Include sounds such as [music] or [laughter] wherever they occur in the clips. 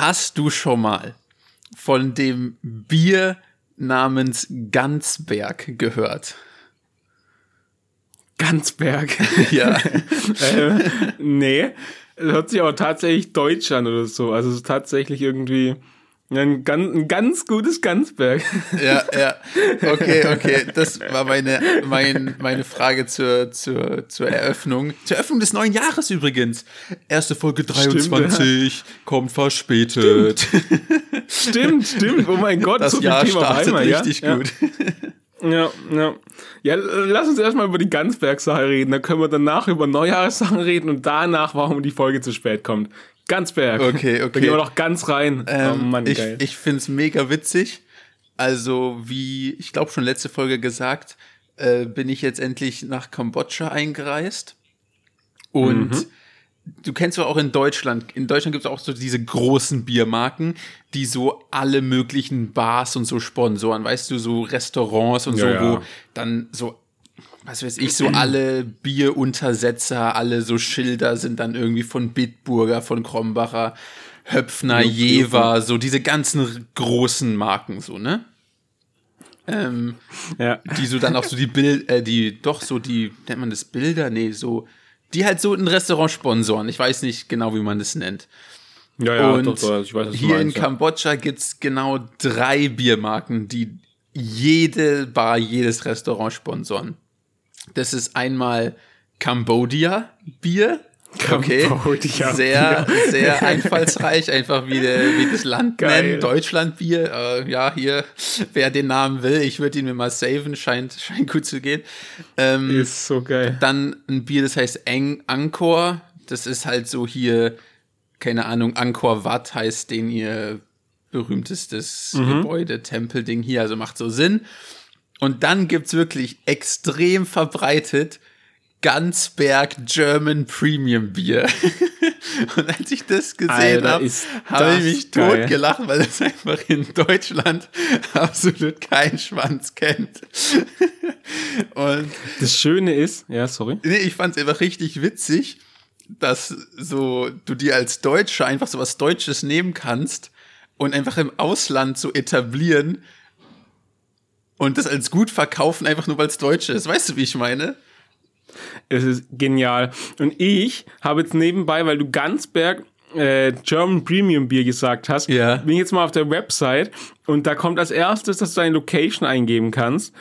Hast du schon mal von dem Bier namens Gansberg gehört? Gansberg. [laughs] Ja. [laughs] äh, nee. Hört sich aber tatsächlich deutsch an oder so. Also es ist tatsächlich irgendwie ein ganz, ein ganz gutes Gansberg. [laughs] Ja, ja. Okay, okay. Das war meine, mein, meine Frage zur, zur, zur Eröffnung. Zur Eröffnung des neuen Jahres übrigens. Erste Folge 23, stimmt, ja. kommt verspätet. Stimmt. stimmt, stimmt. Oh mein Gott, das so Jahr Thema startet einmal, richtig ja? gut. [laughs] Ja, ja. Ja, lass uns erstmal über die Gansberg-Sache reden. Dann können wir danach über Neujahrssachen reden und danach, warum die Folge zu spät kommt. Gansberg. Okay, okay. Da gehen wir noch ganz rein. Ähm, oh Mann, ich geil. ich finde es mega witzig. Also, wie ich glaube schon letzte Folge gesagt, äh, bin ich jetzt endlich nach Kambodscha eingereist. Und mhm. du kennst doch auch in Deutschland, in Deutschland gibt es auch so diese großen Biermarken, die so alle möglichen Bars und so sponsoren, weißt du, so Restaurants und ja, so, ja. wo dann so was weiß ich, so alle Bieruntersetzer, alle so Schilder sind dann irgendwie von Bitburger, von Krombacher, Höpfner, Jever, so diese ganzen großen Marken, so, ne? Ähm, ja. Die so dann auch so die Bild, äh, die, doch so die, nennt man das Bilder? Nee, so, die halt so ein Restaurant sponsoren. Ich weiß nicht genau, wie man das nennt. Ja, ja, und doch, doch, ich weiß, was hier meinst, in Kambodscha gibt's genau drei Biermarken, die jede Bar, jedes Restaurant sponsoren. Das ist einmal Cambodia Bier. Okay. Cambodia sehr, Bier. sehr einfallsreich, einfach wie, der, wie das Land Geil. nennen. Deutschland Bier. Äh, ja, hier, wer den Namen will, ich würde ihn mir mal saven, scheint, scheint gut zu gehen. Ähm, ist so geil. Dann ein Bier, das heißt Eng Angkor. Das ist halt so hier, keine Ahnung, Angkor Wat heißt den ihr berühmtestes mhm. Gebäude, Tempelding hier, also macht so Sinn. Und dann gibt's wirklich extrem verbreitet Gansberg German Premium Bier. [laughs] und als ich das gesehen habe, habe ich mich geil. totgelacht, weil das einfach in Deutschland [laughs] absolut kein Schwanz kennt. [laughs] und das Schöne ist, ja, sorry. Nee, ich fand's einfach richtig witzig, dass so du dir als Deutscher einfach so was Deutsches nehmen kannst und einfach im Ausland so etablieren und das als gut verkaufen, einfach nur weil es Deutsch ist. Weißt du, wie ich meine? Es ist genial. Und ich habe jetzt nebenbei, weil du Ganzberg äh, German Premium Bier gesagt hast, ja. bin ich jetzt mal auf der Website und da kommt als erstes, dass du deine Location eingeben kannst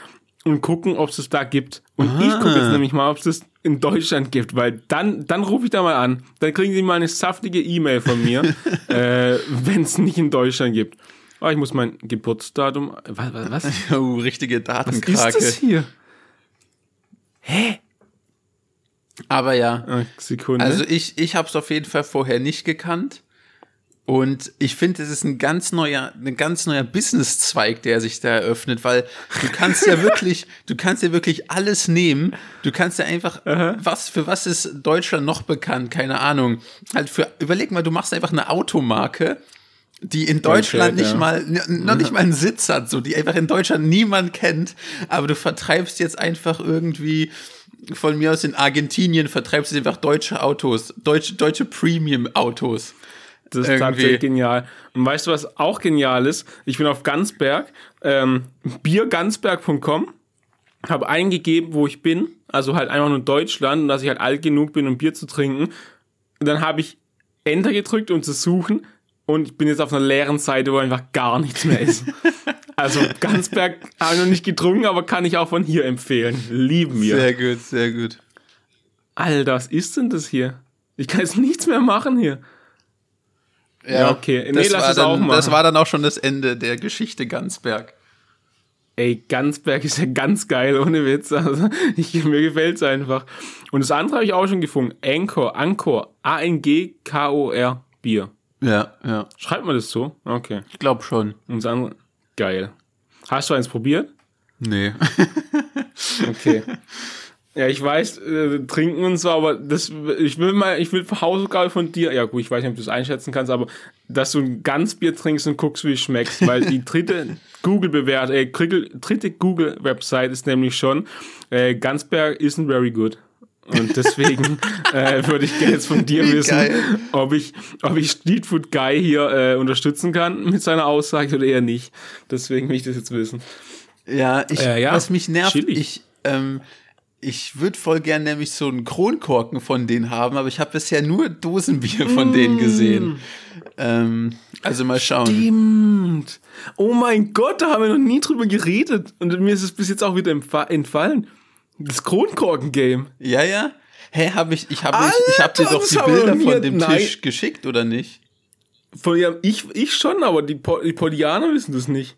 und gucken, ob es das da gibt. Und ah. ich gucke jetzt nämlich mal, ob es das in Deutschland gibt, weil dann, dann rufe ich da mal an. Dann kriegen sie mal eine saftige E-Mail von mir, [laughs] äh, wenn es nicht in Deutschland gibt. Ah, ich muss mein Geburtsdatum. Was? [laughs] was? Oh, richtige Datenkrake. Was ist das hier? Hä? Aber ja. Ah, Sekunde. Also ich, ich habe es auf jeden Fall vorher nicht gekannt. Und ich finde, es ist ein ganz neuer, ein ganz neuer Businesszweig, der sich da eröffnet, weil du kannst ja [laughs] wirklich, du kannst ja wirklich alles nehmen. Du kannst ja einfach, Aha. was, für was ist Deutschland noch bekannt? Keine Ahnung. Halt für, überleg mal, du machst einfach eine Automarke die in Deutschland nicht ja. mal, noch nicht mal einen Sitz hat, so, die einfach in Deutschland niemand kennt, aber du vertreibst jetzt einfach irgendwie von mir aus in Argentinien vertreibst du einfach deutsche Autos, deutsche, deutsche Premium-Autos. Das ist irgendwie. tatsächlich genial. Und weißt du, was auch genial ist? Ich bin auf Gansberg, ähm, biergansberg.com, habe eingegeben, wo ich bin, also halt einfach nur Deutschland und dass ich halt alt genug bin, um Bier zu trinken. Und dann habe ich Enter gedrückt, um zu suchen und ich bin jetzt auf einer leeren Seite, wo einfach gar nichts mehr ist. [laughs] also Gansberg habe ich noch nicht getrunken, aber kann ich auch von hier empfehlen. Lieben wir. Sehr gut, sehr gut. Alter, was ist denn das hier? Ich kann jetzt nichts mehr machen hier. Ja, ja okay. Nee, lass es dann, auch. Das war dann auch schon das Ende der Geschichte Gansberg. Ey, Gansberg ist ja ganz geil, ohne Witz. Also, ich, mir gefällt es einfach. Und das andere habe ich auch schon gefunden. Anchor, Anchor, A-N-G-K-O-R, Bier. Ja, ja. Schreibt man das so? Okay. Ich glaube schon. Und dann, geil. Hast du eins probiert? Nee. [laughs] okay. Ja, ich weiß, äh, trinken und so, aber das, ich will mal, ich will Hausaufgabe von dir, ja gut, ich weiß nicht, ob du es einschätzen kannst, aber dass du ein Ganzbier trinkst und guckst, wie es schmeckt, [laughs] weil die dritte Google-Bewert, äh, dritte Google-Website ist nämlich schon, äh, Ganzberg isn't very good. Und deswegen [laughs] äh, würde ich gerne jetzt von dir Wie wissen, geil. ob ich, ob ich Street Food Guy hier äh, unterstützen kann mit seiner Aussage oder eher nicht. Deswegen will ich das jetzt wissen. Ja, ich, Äh, ja, was mich nervt, chillig. ich, ähm, ich würde voll gern nämlich so einen Kronkorken von denen haben, aber ich habe bisher nur Dosenbier von denen Mm. gesehen. Ähm, also mal schauen. Stimmt. Oh mein Gott, da haben wir noch nie drüber geredet. Und mir ist es bis jetzt auch wieder entfa- entfallen. Das Kronkorken-Game. Ja, ja. Hä, habe ich, ich habe ich hab dir doch die Bilder von dem Nein. Tisch geschickt, oder nicht? Von ja, ich, ich schon, aber die, Po- die Podianer wissen das nicht.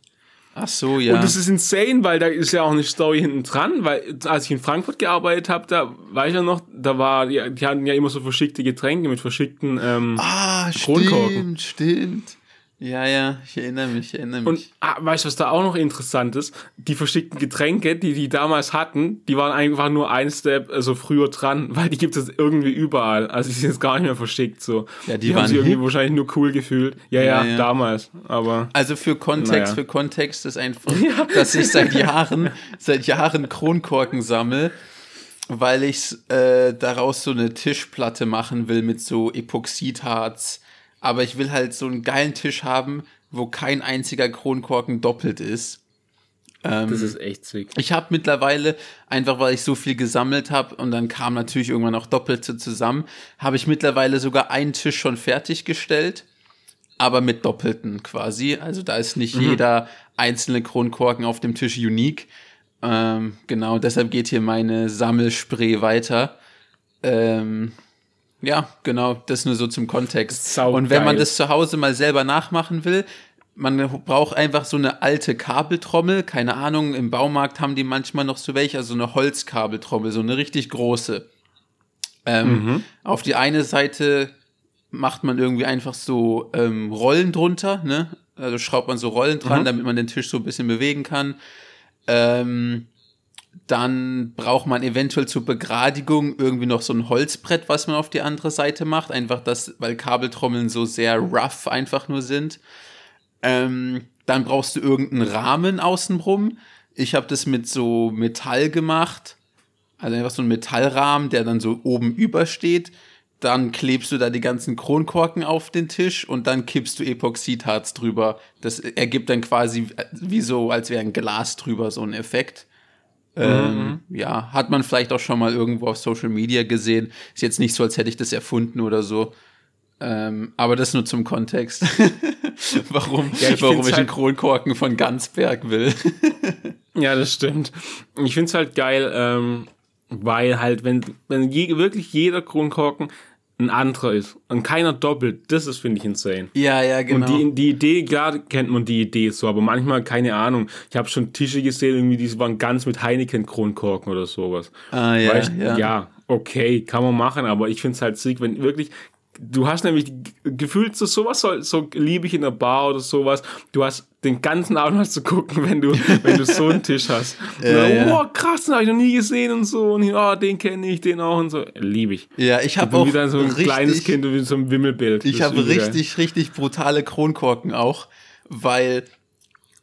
Ach so, ja. Und das ist insane, weil da ist ja auch eine Story hinten dran, weil als ich in Frankfurt gearbeitet habe, da war ich ja noch, da war, die, die hatten ja immer so verschickte Getränke mit verschickten, ähm, ah, Kronkorken. stimmt, stimmt. Ja, ja, ich erinnere mich, ich erinnere mich. und ah, weißt du, was da auch noch interessant ist? Die verschickten Getränke, die die damals hatten, die waren einfach nur ein Step also früher dran, [laughs] weil die gibt es irgendwie überall. Also die sind jetzt gar nicht mehr verschickt so. Ja, die die haben waren sich irgendwie hip. wahrscheinlich nur cool gefühlt. Ja, ja, Ja, ja. damals. Aber Also für Kontext, Naja. für Kontext ist einfach, [laughs] dass ich seit Jahren, seit Jahren Kronkorken sammle, weil ich äh, daraus so eine Tischplatte machen will mit so Epoxidharz. Aber ich will halt so einen geilen Tisch haben, wo kein einziger Kronkorken doppelt ist. das ist echt sick. Ich habe mittlerweile, einfach weil ich so viel gesammelt habe und dann kam natürlich irgendwann auch Doppelte zusammen, habe ich mittlerweile sogar einen Tisch schon fertiggestellt, aber mit Doppelten quasi. Also da ist nicht jeder einzelne Kronkorken auf dem Tisch unique. Ähm, genau, deshalb geht hier meine Sammelspray weiter. Ähm, ja, genau, das nur so zum Kontext. Sau und wenn man geil. das zu Hause mal selber nachmachen will, man braucht einfach so eine alte Kabeltrommel, keine Ahnung, im Baumarkt haben die manchmal noch so welche, also eine Holzkabeltrommel, so eine richtig große. Ähm, Auf die eine Seite macht man irgendwie einfach so ähm, Rollen drunter, ne? Also schraubt man so Rollen dran, damit man den Tisch so ein bisschen bewegen kann. Ähm, dann braucht man eventuell zur Begradigung irgendwie noch so ein Holzbrett, was man auf die andere Seite macht. Einfach das, weil Kabeltrommeln so sehr rough einfach nur sind. Ähm, dann brauchst du irgendeinen Rahmen außenrum. Ich habe das mit so Metall gemacht. Also einfach so ein Metallrahmen, der dann so oben übersteht. Dann klebst du da die ganzen Kronkorken auf den Tisch und dann kippst du Epoxidharz drüber. Das ergibt dann quasi wie so, als wäre ein Glas drüber, so ein Effekt. Ähm, ja, hat man vielleicht auch schon mal irgendwo auf Social Media gesehen. Ist jetzt nicht so, als hätte ich das erfunden oder so. Ähm, aber das nur zum Kontext. [laughs] warum Ja, ich warum ich halt- Kronkorken von Ganzberg will. [laughs] Ja, das stimmt. Ich find's halt geil, ähm, weil halt, wenn, wenn je, wirklich jeder Kronkorken ein anderer ist und keiner doppelt, das ist, finde ich, insane. ja, ja, genau. Und die, die Idee, klar kennt man die Idee so, aber manchmal, keine Ahnung. Ich habe schon Tische gesehen, irgendwie, die waren ganz mit Heineken-Kronkorken oder sowas. Ah, ja, Weißt, ja. ja, okay, kann man machen, aber ich find's halt sick, wenn wirklich. Du hast nämlich gefühlt so sowas, so, so liebe ich in der Bar oder sowas. Du hast den ganzen Abend was zu gucken, wenn du, wenn du so einen Tisch hast. [laughs] Ja, dann, ja. Oh, krass, den habe ich noch nie gesehen und so. Und oh, den kenne ich, den auch und so. Liebe ich. ja, ich habe auch wieder so ein richtig, kleines Kind wie so ein Wimmelbild. Ich habe richtig, richtig brutale Kronkorken auch, weil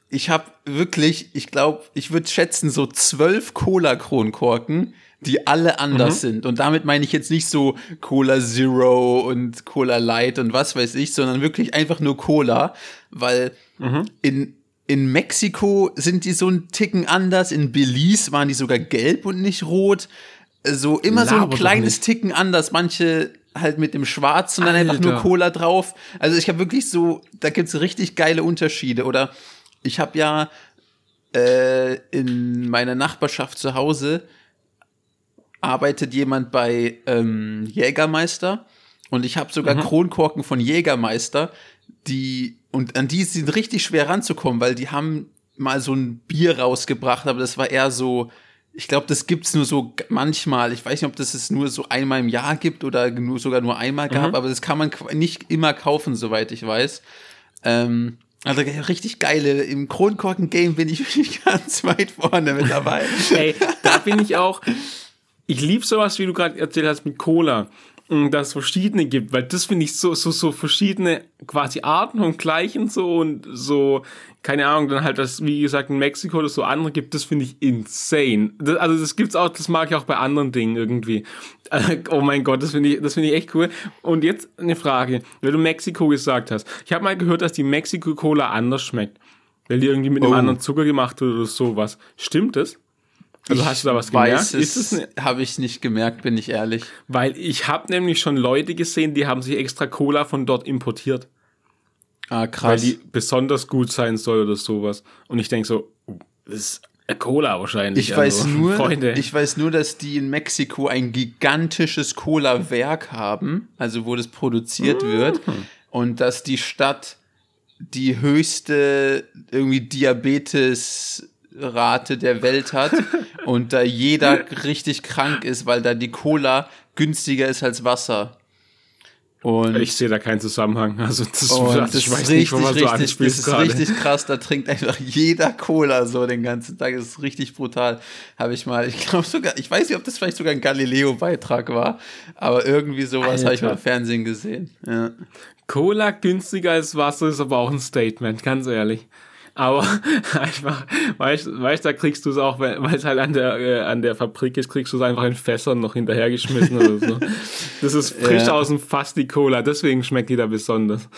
ich habe wirklich, ich glaube, ich würde schätzen, so zwölf Cola-Kronkorken, die alle anders sind. Und damit meine ich jetzt nicht so Cola Zero und Cola Light und was weiß ich, sondern wirklich einfach nur Cola, weil in, in Mexiko sind die so ein Ticken anders, in Belize waren die sogar gelb und nicht rot. So immer so ein Laber kleines. Ticken anders, manche halt mit dem Schwarz und dann einfach nur. Cola drauf. Also ich habe wirklich so, da gibt's richtig geile Unterschiede. Oder ich habe ja äh, in meiner Nachbarschaft zu Hause arbeitet jemand bei ähm, Jägermeister und ich habe sogar Kronkorken von Jägermeister, die und an die sind richtig schwer ranzukommen, weil die haben mal so ein Bier rausgebracht, aber das war eher so, ich glaube, das gibt's nur so manchmal. Ich weiß nicht, ob das es nur so einmal im Jahr gibt oder nur, sogar nur einmal gab, aber das kann man nicht immer kaufen, soweit ich weiß. Ähm, also richtig geile, im Kronkorken-Game bin ich [laughs] wirklich ganz weit vorne mit dabei. Ey, da bin ich auch. Ich liebe sowas, wie du gerade erzählt hast mit Cola. dass es verschiedene gibt, weil das finde ich so, so, so verschiedene quasi Arten und gleichen so und so, keine Ahnung, dann halt das, wie gesagt, in Mexiko oder so andere gibt, das finde ich insane. Das, also das gibt's auch, das mag ich auch bei anderen Dingen irgendwie. [laughs] oh mein Gott, das finde ich, das finde ich echt cool. Und jetzt eine Frage, weil du Mexiko gesagt hast. Ich habe mal gehört, dass die Mexiko-Cola anders schmeckt. Weil die irgendwie mit oh. einem anderen Zucker gemacht wird oder sowas. Stimmt das? Also hast du da was gemerkt? Ist es ne habe ich nicht gemerkt, bin ich ehrlich. Weil ich habe nämlich schon Leute gesehen, die haben sich extra Cola von dort importiert. Ah, krass. Weil die besonders gut sein soll oder sowas. Und ich denke so, das ist Cola wahrscheinlich. Ich weiß also, nur, Freunde. ich weiß nur, dass die in Mexiko ein gigantisches Cola-Werk haben, also wo das produziert mhm. wird, und dass die Stadt die höchste irgendwie Diabetes Rate der Welt hat [laughs] und da jeder richtig krank ist, weil da die Cola günstiger ist als Wasser. Und ich sehe da keinen Zusammenhang. Also das, das ich weiß richtig, nicht, wo man so Das ist gerade. richtig krass. Da trinkt einfach jeder Cola so den ganzen Tag. Das ist richtig brutal. Habe ich mal, ich glaube sogar, ich weiß nicht, ob das vielleicht sogar ein Galileo-Beitrag war, aber irgendwie sowas habe ich mal im Fernsehen gesehen. Ja. Cola günstiger als Wasser ist aber auch ein Statement, ganz ehrlich. Aber [laughs] einfach, weißt du, da kriegst du es auch, weil es halt an der, äh, an der Fabrik ist, kriegst du es einfach in Fässern noch hinterhergeschmissen oder so. [laughs] Das ist frisch ja. aus dem Fass die Cola, deswegen schmeckt die da besonders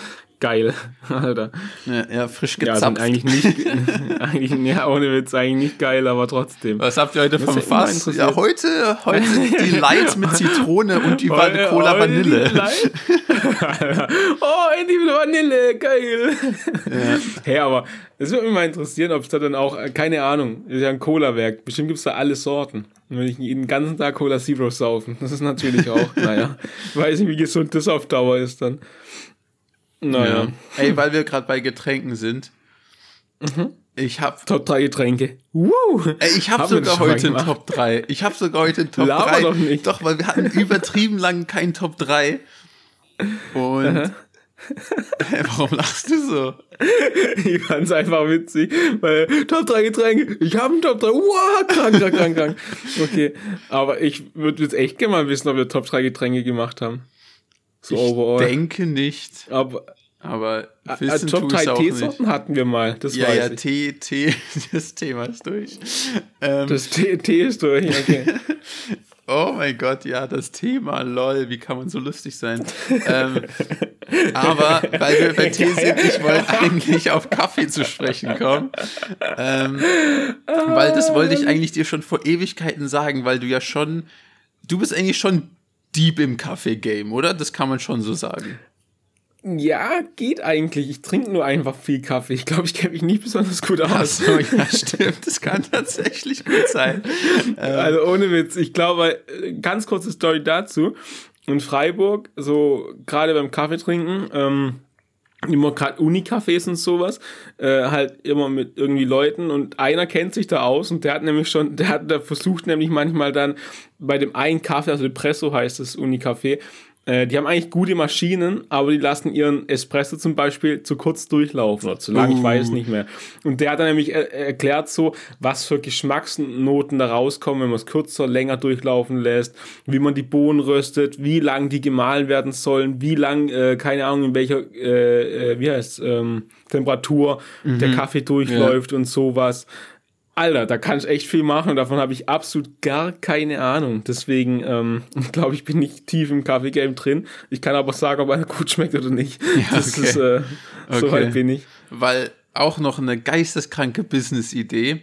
geil, [laughs] Alter. Ja, ja frisch gezapft. Ja, sind eigentlich nicht, [laughs] eigentlich, ja, ohne Witz, eigentlich nicht geil, aber trotzdem. Was habt ihr heute das vom Fass? Ja, heute, heute die [laughs] Light mit Zitrone und die heute, Cola heute Vanille. oh, endlich wieder Vanille, geil. Ja. Hey, aber es würde mich mal interessieren, ob es da dann auch, äh, keine Ahnung, ist ja ein Cola-Werk, bestimmt gibt es da alle Sorten. Und wenn ich den ganzen Tag Cola Zero saufen, das ist natürlich auch, naja, ich weiß nicht, wie gesund das auf Dauer ist dann. Naja. Ja. Ey, weil wir gerade bei Getränken sind. Mhm. Ich hab Top 3 Getränke. Woo. Ey, ich habe sogar heute einen Top 3. Ich habe sogar heute einen Top Laber 3. Doch, nicht. doch, weil wir hatten [laughs] übertrieben lang keinen Top 3. Und hey, [laughs] warum lachst du so? Ich fand's einfach witzig, weil Top 3 Getränke, ich habe einen Top 3, wow, krank, krank, krank, krank. [laughs] Okay, aber ich würde jetzt echt gerne mal wissen, ob wir Top 3 Getränke gemacht haben. So ich overall. denke nicht. Aber, aber wissen Top 3 Teesorten hatten wir mal. Das ja, ja, ich. Tee, Tee, [laughs] das Thema ist durch. Ähm, das Tee, Tee ist durch, okay. [laughs] oh mein Gott, ja, das Thema, lol, wie kann man so lustig sein? ähm, aber weil wir bei Tee sind, ich wollte [laughs] eigentlich auf Kaffee zu sprechen kommen. Ähm, weil das wollte ich eigentlich dir schon vor Ewigkeiten sagen, weil du ja schon, du bist eigentlich schon deep im Kaffee-Game, oder? Das kann man schon so sagen. Ja, geht eigentlich. Ich trinke nur einfach viel Kaffee. Ich glaube, ich kenne mich nicht besonders gut aus. Ach so, ja, stimmt. Das kann tatsächlich gut sein. [laughs] Also ohne Witz. Ich glaube, ganz kurze Story dazu. In Freiburg, so gerade beim Kaffee trinken, ähm, immer gerade Uni-Cafés und sowas, äh, halt immer mit irgendwie Leuten und einer kennt sich da aus und der hat nämlich schon, der hat, der versucht nämlich manchmal dann bei dem einen Kaffee, also Depresso heißt das Uni-Café, äh, die haben eigentlich gute Maschinen, aber die lassen ihren Espresso zum Beispiel zu kurz durchlaufen oder zu lang, uh. ich weiß nicht mehr. Und der hat dann nämlich er erklärt so, was für Geschmacksnoten da rauskommen, wenn man es kürzer, länger durchlaufen lässt, wie man die Bohnen röstet, wie lang die gemahlen werden sollen, wie lang, äh, keine Ahnung, in welcher, äh, äh wie heißt ähm, Temperatur mhm. der Kaffee durchläuft ja. und sowas. Alter, da kann ich echt viel machen und davon habe ich absolut gar keine Ahnung. Deswegen ähm, [laughs] glaube ich, bin ich tief im Kaffee-Game drin. Ich kann aber sagen, ob einer gut schmeckt oder nicht. [laughs] Ja, das okay. ist, äh, okay. so weit bin ich. Weil auch noch eine geisteskranke Business-Idee.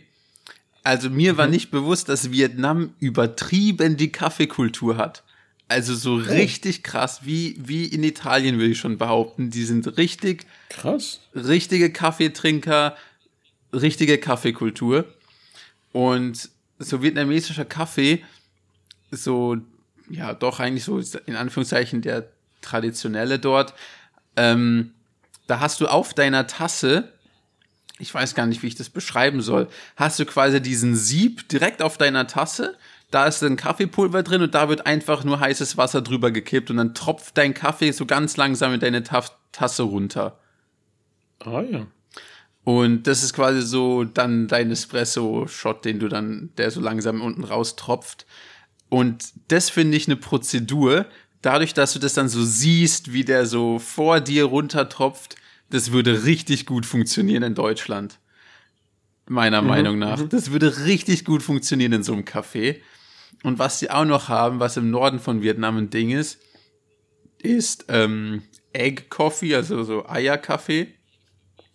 Also mir mhm. war nicht bewusst, dass Vietnam übertrieben die Kaffeekultur hat. Also so oh. richtig krass, wie, wie in Italien würde ich schon behaupten. Die sind richtig krass. Richtige Kaffeetrinker, richtige Kaffeekultur. Und so vietnamesischer Kaffee, so, ja, doch eigentlich so in Anführungszeichen der traditionelle dort, ähm, da hast du auf deiner Tasse, ich weiß gar nicht, wie ich das beschreiben soll, hast du quasi diesen Sieb direkt auf deiner Tasse. Da ist ein Kaffeepulver drin und da wird einfach nur heißes Wasser drüber gekippt und dann tropft dein Kaffee so ganz langsam in deine Tasse runter. Ah ja. Und das ist quasi so dann dein Espresso-Shot, den du dann, der so langsam unten raustropft. Und das finde ich eine Prozedur, dadurch, dass du das dann so siehst, wie der so vor dir runtertropft, das würde richtig gut funktionieren in Deutschland. Meiner mhm, Meinung nach. Mhm. Das würde richtig gut funktionieren in so einem Café. Und was sie auch noch haben, was im Norden von Vietnam ein Ding ist, ist ähm, Egg Coffee, also so Eierkaffee.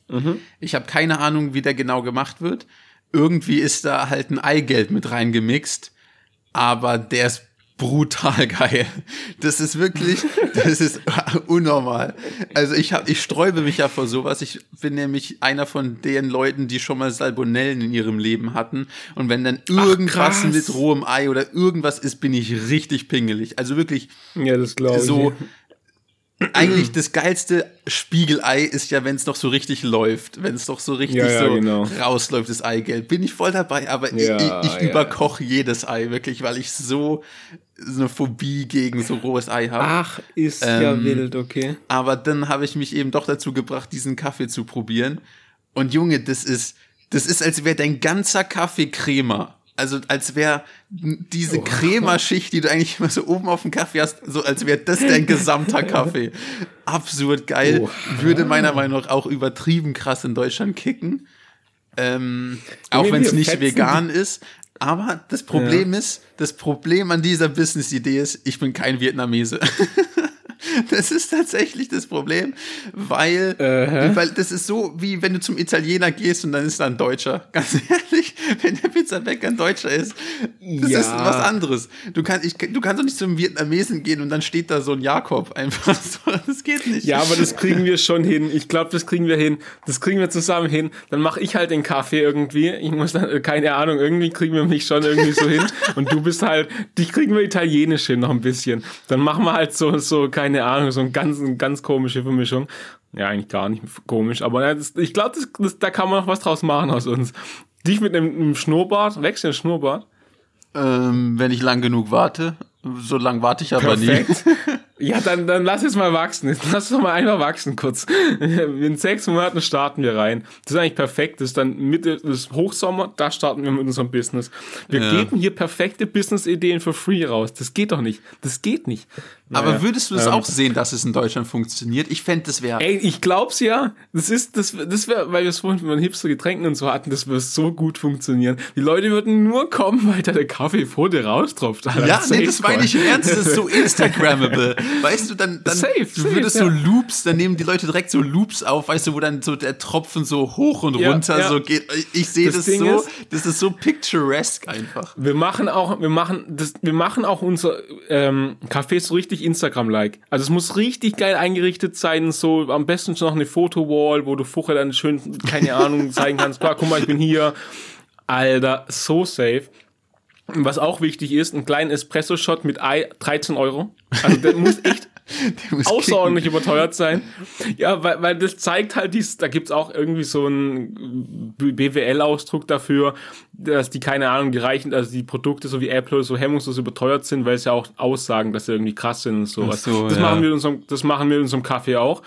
Mhm. Ich habe keine Ahnung, wie der genau gemacht wird. Irgendwie ist da halt ein Eigelb mit reingemixt, aber der ist brutal [laughs] geil. Das ist wirklich, das ist [laughs] unnormal. Also ich habe, ich sträube mich ja vor sowas. Ich bin nämlich einer von den Leuten, die schon mal Salmonellen in ihrem Leben hatten. Und wenn dann irgendwas Ach, mit rohem Ei oder irgendwas ist, bin ich richtig pingelig. Also wirklich. Ja, das glaube ich. Eigentlich das geilste Spiegelei ist ja, wenn es noch so richtig läuft, wenn es doch so richtig ja, ja, so genau. rausläuft, das Eigelb. Bin ich voll dabei, aber ja, ich, ich überkoche jedes Ei wirklich, weil ich so so eine Phobie gegen so rohes Ei habe. Ach, ist ähm, ja wild, okay. Aber dann habe ich mich eben doch dazu gebracht, diesen Kaffee zu probieren. Und Junge, das ist, das ist, als wäre dein ganzer Kaffee Crema. Also als wäre diese oh. Cremaschicht, die du eigentlich immer so oben auf dem Kaffee hast, so als wäre das dein gesamter [laughs] Kaffee. Absurd geil. Oh. Würde meiner Meinung nach auch übertrieben krass in Deutschland kicken. Ähm, auch wenn es nicht vegan ist. Aber das Problem ja. ist, das Problem an dieser Business-Idee ist, ich bin kein Vietnamese. [laughs] [laughs] Das ist tatsächlich das Problem, weil, uh-huh. weil das ist so, wie wenn du zum Italiener gehst und dann ist da ein Deutscher. [laughs] Ganz ehrlich, wenn der Pizzabäcker ein Deutscher ist, das ja. ist was anderes. Du kannst, ich, du kannst doch nicht zum Vietnamesen gehen und dann steht da so ein Jakob einfach [laughs] so. Das geht nicht. Ja, aber das kriegen wir schon hin. Ich glaube, das kriegen wir hin. Das kriegen wir zusammen hin. Dann mache ich halt den Kaffee irgendwie. Ich muss dann, keine Ahnung, irgendwie kriegen wir mich schon irgendwie so hin. Und du bist halt, dich kriegen wir italienisch hin noch ein bisschen. Dann machen wir halt so, so, keine keine Ahnung, so eine ganz, eine ganz komische Vermischung. Ja, eigentlich gar nicht komisch, aber das, ich glaube, da kann man noch was draus machen aus uns. Dich mit einem, einem Schnurrbart, wächst ein Schnurrbart? Ähm, wenn ich lang genug warte. So lang warte ich aber Perfekt. nie. [laughs] Ja, dann, dann lass es mal wachsen. Lass es doch mal einfach wachsen kurz. [laughs] In sechs Monaten starten wir rein. Das ist eigentlich perfekt. Das ist dann Mitte des Hochsommer, da starten wir mit unserem Business. Wir ja. geben hier perfekte Business-Ideen für free raus. Das geht doch nicht. Das geht nicht. Aber würdest du das ähm, auch sehen, dass es in Deutschland funktioniert? Ich fände, das wäre. Ey, ich glaub's ja. Das ist, das, das wäre, weil wir es vorhin mit hipster Getränken und so hatten, das würde so gut funktionieren. Die Leute würden nur kommen, weil da der Kaffee vor dir raustropft. Alter. Ja, nee, das meine ich im Ernst. Das ist so [laughs] Instagrammable. Weißt du, dann, dann safe, du würdest safe, so Loops, dann nehmen die Leute direkt so Loops auf, weißt du, wo dann so der Tropfen so hoch und ja, runter ja. so geht. Ich sehe das, das so, ist, das ist so picturesque einfach. Wir machen auch, wir machen das, wir machen auch unser ähm, Café so richtig Instagram-like. Also es muss richtig geil eingerichtet sein, so am besten schon noch eine Fotowall, wo du vorher dann schön, keine Ahnung, [laughs] zeigen kannst, guck mal, ich bin hier. Alter, so safe. Was auch wichtig ist, ein kleinen Espresso-Shot mit Ei, 13 Euro. Also der muss [laughs] echt außerordentlich kicken. überteuert sein. Ja, weil, weil das zeigt halt dies, da gibt's auch irgendwie so einen BWL-Ausdruck dafür, dass die, keine Ahnung, die reichen, also die Produkte so wie Apple so hemmungslos überteuert sind, weil es ja auch aussagen, dass sie irgendwie krass sind und sowas. So, das, ja. machen wir in unserem, das machen wir in unserem Kaffee auch.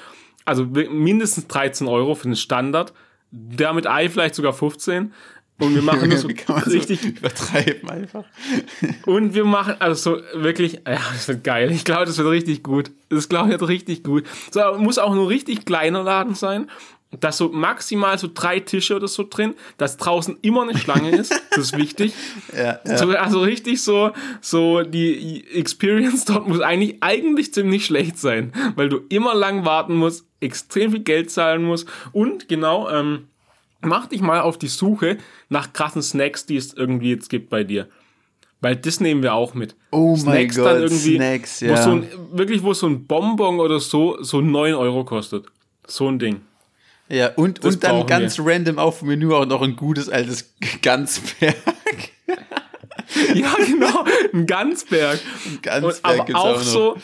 Also mindestens 13 Euro für den Standard. Der mit Ei vielleicht sogar 15. Und wir machen [laughs] das so richtig so übertreiben einfach. Und wir machen also so wirklich, ja, das wird geil. Ich glaube, das wird richtig gut. Das glaube ich wird richtig gut. So, muss auch nur richtig kleiner Laden sein. Dass so maximal so drei Tische oder so drin, dass draußen immer eine Schlange ist, das ist wichtig. [laughs] ja, ja. So, also richtig so, so die Experience dort muss eigentlich, eigentlich ziemlich schlecht sein, weil du immer lang warten musst, extrem viel Geld zahlen musst und genau, ähm, mach dich mal auf die Suche nach krassen Snacks, die es irgendwie jetzt gibt bei dir. Weil das nehmen wir auch mit. Oh mein Gott, dann irgendwie, Snacks, ja. Wo so ein, wirklich, wo so ein Bonbon oder so, so 9 Euro kostet. So ein Ding. Ja, und, und dann ganz wir. random auf dem Menü auch noch ein gutes altes Ganzberg. [laughs] ja, genau, ein Ganzberg. Ein Ganzberg und, aber auch, auch so,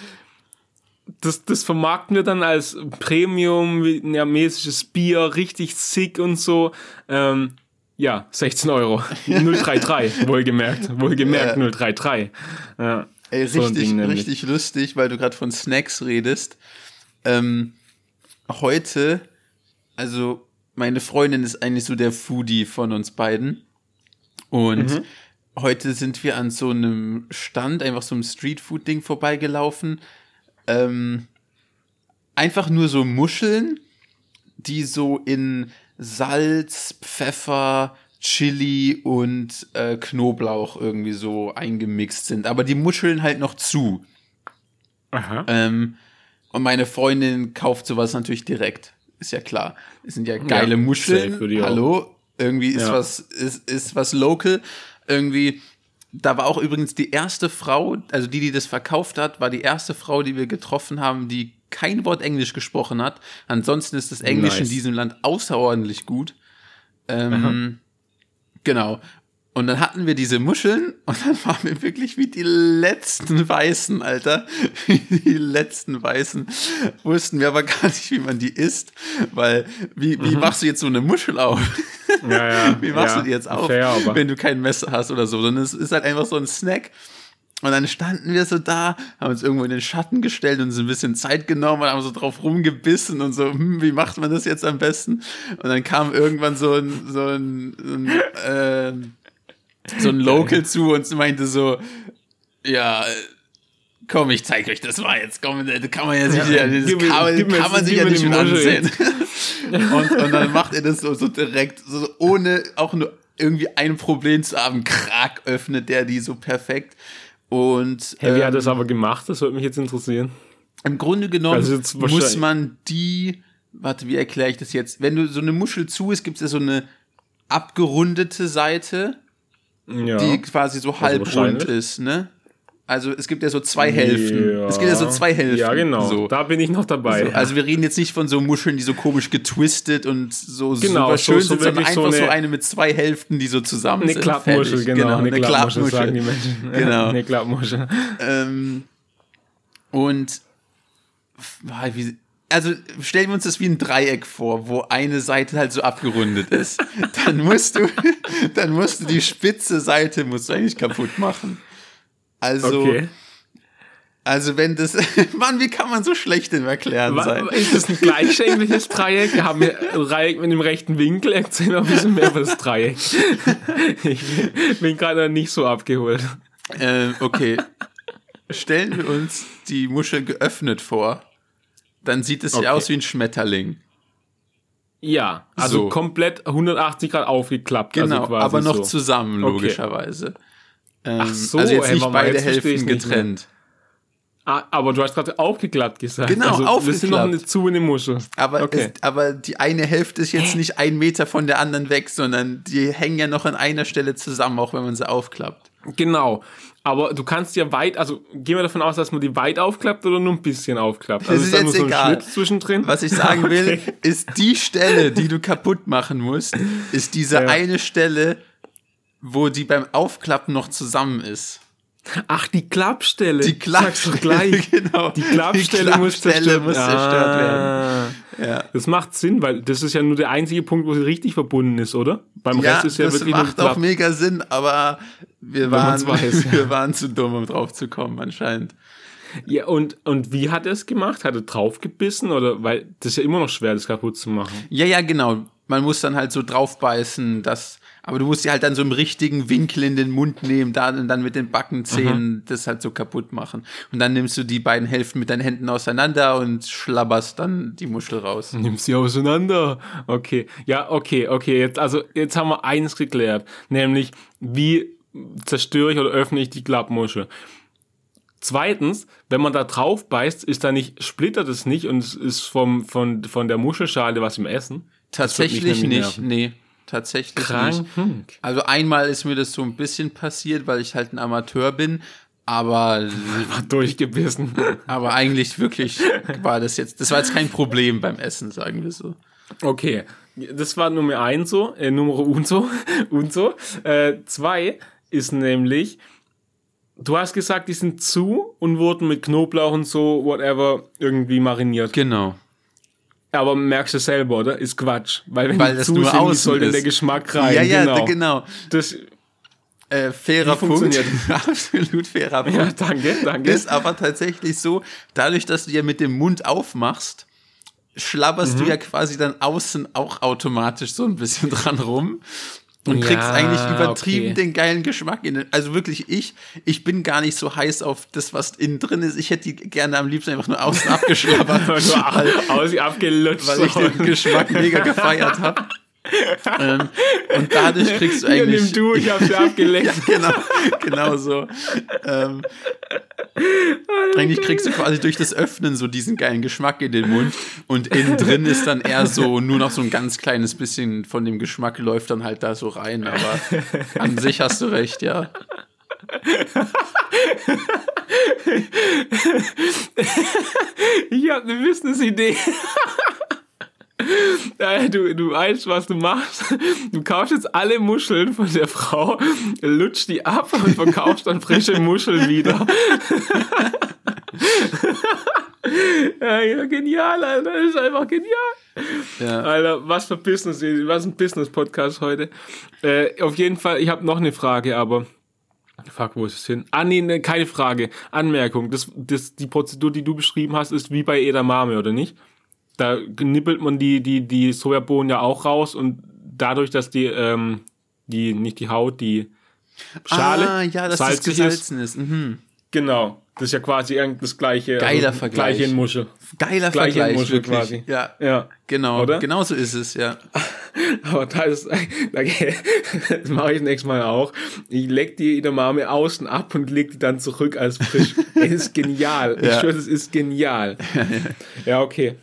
das, das vermarkten wir dann als Premium-mäßiges Bier, richtig sick und so. Ähm, ja, 16 Euro. [laughs] 033, wohlgemerkt. Wohlgemerkt ja. 033. Ja, Ey, so richtig, richtig lustig, weil du gerade von Snacks redest. Ähm, heute, also meine Freundin ist eigentlich so der Foodie von uns beiden. Und mhm. heute sind wir an so einem Stand, einfach so einem Streetfood-Ding vorbeigelaufen ähm, einfach nur so Muscheln, die so in Salz, Pfeffer, Chili und äh, Knoblauch irgendwie so eingemixt sind. Aber die Muscheln halt noch zu. Aha. Ähm, und meine Freundin kauft sowas natürlich direkt. Ist ja klar. Es sind ja geile Ja, Muscheln. Hallo. Irgendwie ist Ja. was, ist, ist was local. Irgendwie, da war auch übrigens die erste Frau, also die, die das verkauft hat, war die erste Frau, die wir getroffen haben, die kein Wort Englisch gesprochen hat. Ansonsten ist das Englisch in Nice. diesem Land außerordentlich gut. Ähm, genau. Und dann hatten wir diese Muscheln [laughs] und dann waren wir wirklich wie die letzten Weißen, Alter. [laughs] Wie die letzten Weißen. Wussten wir aber gar nicht, wie man die isst. Weil, wie, wie machst du jetzt so eine Muschel auf? Ja, ja. [laughs] Wie machst ja. du die jetzt auf, Fair, wenn du kein Messer hast oder so? Sondern es ist halt einfach so ein Snack. Und dann standen wir so da, haben uns irgendwo in den Schatten gestellt und uns ein bisschen Zeit genommen und haben so drauf rumgebissen und so, hm, wie macht man das jetzt am besten? Und dann kam irgendwann so ein, so ein, so ein, äh, so ein [laughs] Local zu und meinte so, ja, komm, ich zeig euch das mal jetzt, komm, das kann man ja sich, Ja, das gib kann, gib kann man sich ja nicht mit ansehen. [laughs] und, und dann macht er das so, so direkt, so ohne auch nur irgendwie ein Problem zu haben, krack, öffnet der die so perfekt. Und Hey, wie hat ähm, das aber gemacht? Das würde mich jetzt interessieren. im Grunde genommen Also muss man die, warte, wie erkläre ich das jetzt? Wenn du so eine Muschel zu ist, gibt es ja so eine abgerundete Seite, Ja. die quasi so halbrund Also wahrscheinlich. ist, ne? Also es gibt ja so zwei Hälften. Es gibt ja so zwei Hälften. Ja, genau. So. Da bin ich noch dabei. So, also wir reden jetzt nicht von so Muscheln, die so komisch getwistet und so Genau, super schön so sind, sondern einfach so eine- eine mit zwei Hälften, die so zusammen eine sind. Klappmuschel, Fertig. genau. Eine, Klappmuschel, sagen die Menschen. [laughs] [laughs] Genau. eine Klappmuschel. Ähm, und wie, also stellen wir uns das wie ein Dreieck vor, wo eine Seite halt so abgerundet ist. [laughs] Dann musst du, dann musst du die spitze Seite musst du eigentlich kaputt machen. Also, Okay. also wenn das, [laughs] Mann, wie kann man so schlecht im Erklären sein? Ist das ein gleichschenkliches Dreieck? Haben wir ein Dreieck mit einem rechten Winkel? Erzähl mal ein bisschen mehr über das Dreieck. Ich bin gerade nicht so abgeholt. Ähm, okay. Stellen wir uns die Muschel geöffnet vor, dann sieht es Okay. ja aus wie ein Schmetterling. Ja, also So. komplett 180 Grad aufgeklappt. Genau, also aber noch so. zusammen, Okay. Ähm, Ach so, also jetzt ey, nicht Mama, beide jetzt Hälften getrennt. Ah, aber du hast gerade aufgeklappt gesagt. Genau, also, Das ist noch aufgeklappt. eine zu in die Muschel. Aber, Okay. es, aber die eine Hälfte ist jetzt nicht ein Meter von der anderen weg, sondern die hängen ja noch an einer Stelle zusammen, auch wenn man sie aufklappt. Genau. Aber du kannst ja weit, also gehen wir davon aus, dass man die weit aufklappt oder nur ein bisschen aufklappt. Also Das ist da jetzt so egal. zwischendrin. Was ich sagen will, [laughs] Okay. ist die Stelle, die du kaputt machen musst, ist diese Ja. eine Stelle, wo die beim Aufklappen noch zusammen ist. Ach, die Klappstelle. Die Klappstelle, gleich. [laughs] genau. Die Klappstelle, muss Klappstelle zerstört, muss zerstört werden. Ah. Ja. Das macht Sinn, weil das ist ja nur der einzige Punkt, wo sie richtig verbunden ist, oder? Beim Ja, Rest ist ja das wirklich macht auch mega Sinn, aber wir waren, weiß, [laughs] ja. wir waren zu dumm, um drauf zu kommen, anscheinend. Ja, und, und wie hat er es gemacht? Hat er draufgebissen? Oder, weil das ist ja immer noch schwer, das kaputt zu machen. Ja, ja, genau. Man muss dann halt so draufbeißen, dass, aber du musst die halt dann so im richtigen Winkel in den Mund nehmen, da und dann mit den Backenzähnen das halt so kaputt machen. Und dann nimmst du die beiden Hälften mit deinen Händen auseinander und schlabberst dann die Muschel raus. Nimm sie auseinander. Okay. Ja, okay, okay. Jetzt, also, jetzt haben wir eins geklärt. Nämlich, wie zerstöre ich oder öffne ich die Klappmuschel? Zweitens, wenn man da drauf beißt, ist da nicht, splittert es nicht und es ist vom, von, von der Muschelschale was im Essen? Tatsächlich nicht, nerven. nee. Tatsächlich nicht. Krank. Also einmal ist mir das so ein bisschen passiert, weil ich halt ein Amateur bin, aber, [laughs] Durchgebissen. [laughs] aber eigentlich wirklich war das jetzt, das war jetzt kein Problem beim Essen, sagen wir so. Okay, das war Nummer eins so, äh, Nummer unso, [laughs] unso. Äh, zwei ist nämlich, du hast gesagt, die sind zu und wurden mit Knoblauch und so, whatever, irgendwie mariniert. Genau. Aber merkst du selber, oder? Ist Quatsch. Weil wenn Weil das zu nur außen soll denn der Geschmack rein? Ja, ja, genau. genau. Das, Äh, fairer Punkt. funktioniert [laughs] Absolut fairer Punkt. ja, danke, danke. Ist aber tatsächlich so, dadurch, dass du ja mit dem Mund aufmachst, schlabberst Mhm. du ja quasi dann außen auch automatisch so ein bisschen [laughs] dran rum. Und Ja, kriegst eigentlich übertrieben okay. den geilen Geschmack in also wirklich ich, ich bin gar nicht so heiß auf das, was innen drin ist. Ich hätte die gerne am liebsten einfach nur außen [laughs] abgeschlabbert, Nur weil, aus, abgelutscht. weil ich den Geschmack mega gefeiert habe. [laughs] ähm, und dadurch kriegst du eigentlich nimm du, ich hab sie abgeleckt. ja, genau, genau so. Ähm, eigentlich kriegst du quasi durch das Öffnen so diesen geilen Geschmack in den Mund und innen drin ist dann eher so nur noch so ein ganz kleines bisschen von dem Geschmack läuft dann halt da so rein. Aber an sich hast du recht, ja. Ich habe eine Business-Idee. Du, du weißt, was du machst. Du kaufst jetzt alle Muscheln von der Frau, lutscht die ab und verkaufst dann frische Muscheln wieder. [laughs] ja, ja, genial, Alter. Das ist einfach genial. ja. Alter, was für Business, was ein Business-Podcast heute. Äh, auf jeden Fall, ich habe noch eine Frage, aber fuck, wo ist es hin? Ah, nee, ne, keine Frage. Anmerkung, das, das, die Prozedur, die du beschrieben hast, ist wie bei Edamame, oder nicht? Da nippelt man die, die, die Sojabohnen ja auch raus und dadurch, dass die, ähm, die, nicht die Haut, die Schale ah, ja, dass das salzig ist. gesalzen ist. Mhm. Genau. Das ist ja quasi irgend das gleiche. Geiler also, Vergleich. Gleiche in Muschel. Geiler Gleiche Vergleich, Muschel wirklich. quasi. Ja, Ja. genau. Oder? Genau so ist es, ja. [laughs] Aber da ist, [laughs] [laughs] das mache ich nächstes Mal auch. Ich leg die Edamame außen ab und leg die dann zurück als frisch. Es ist genial. Ich Ja. schwöre, es ist genial. Ja, okay.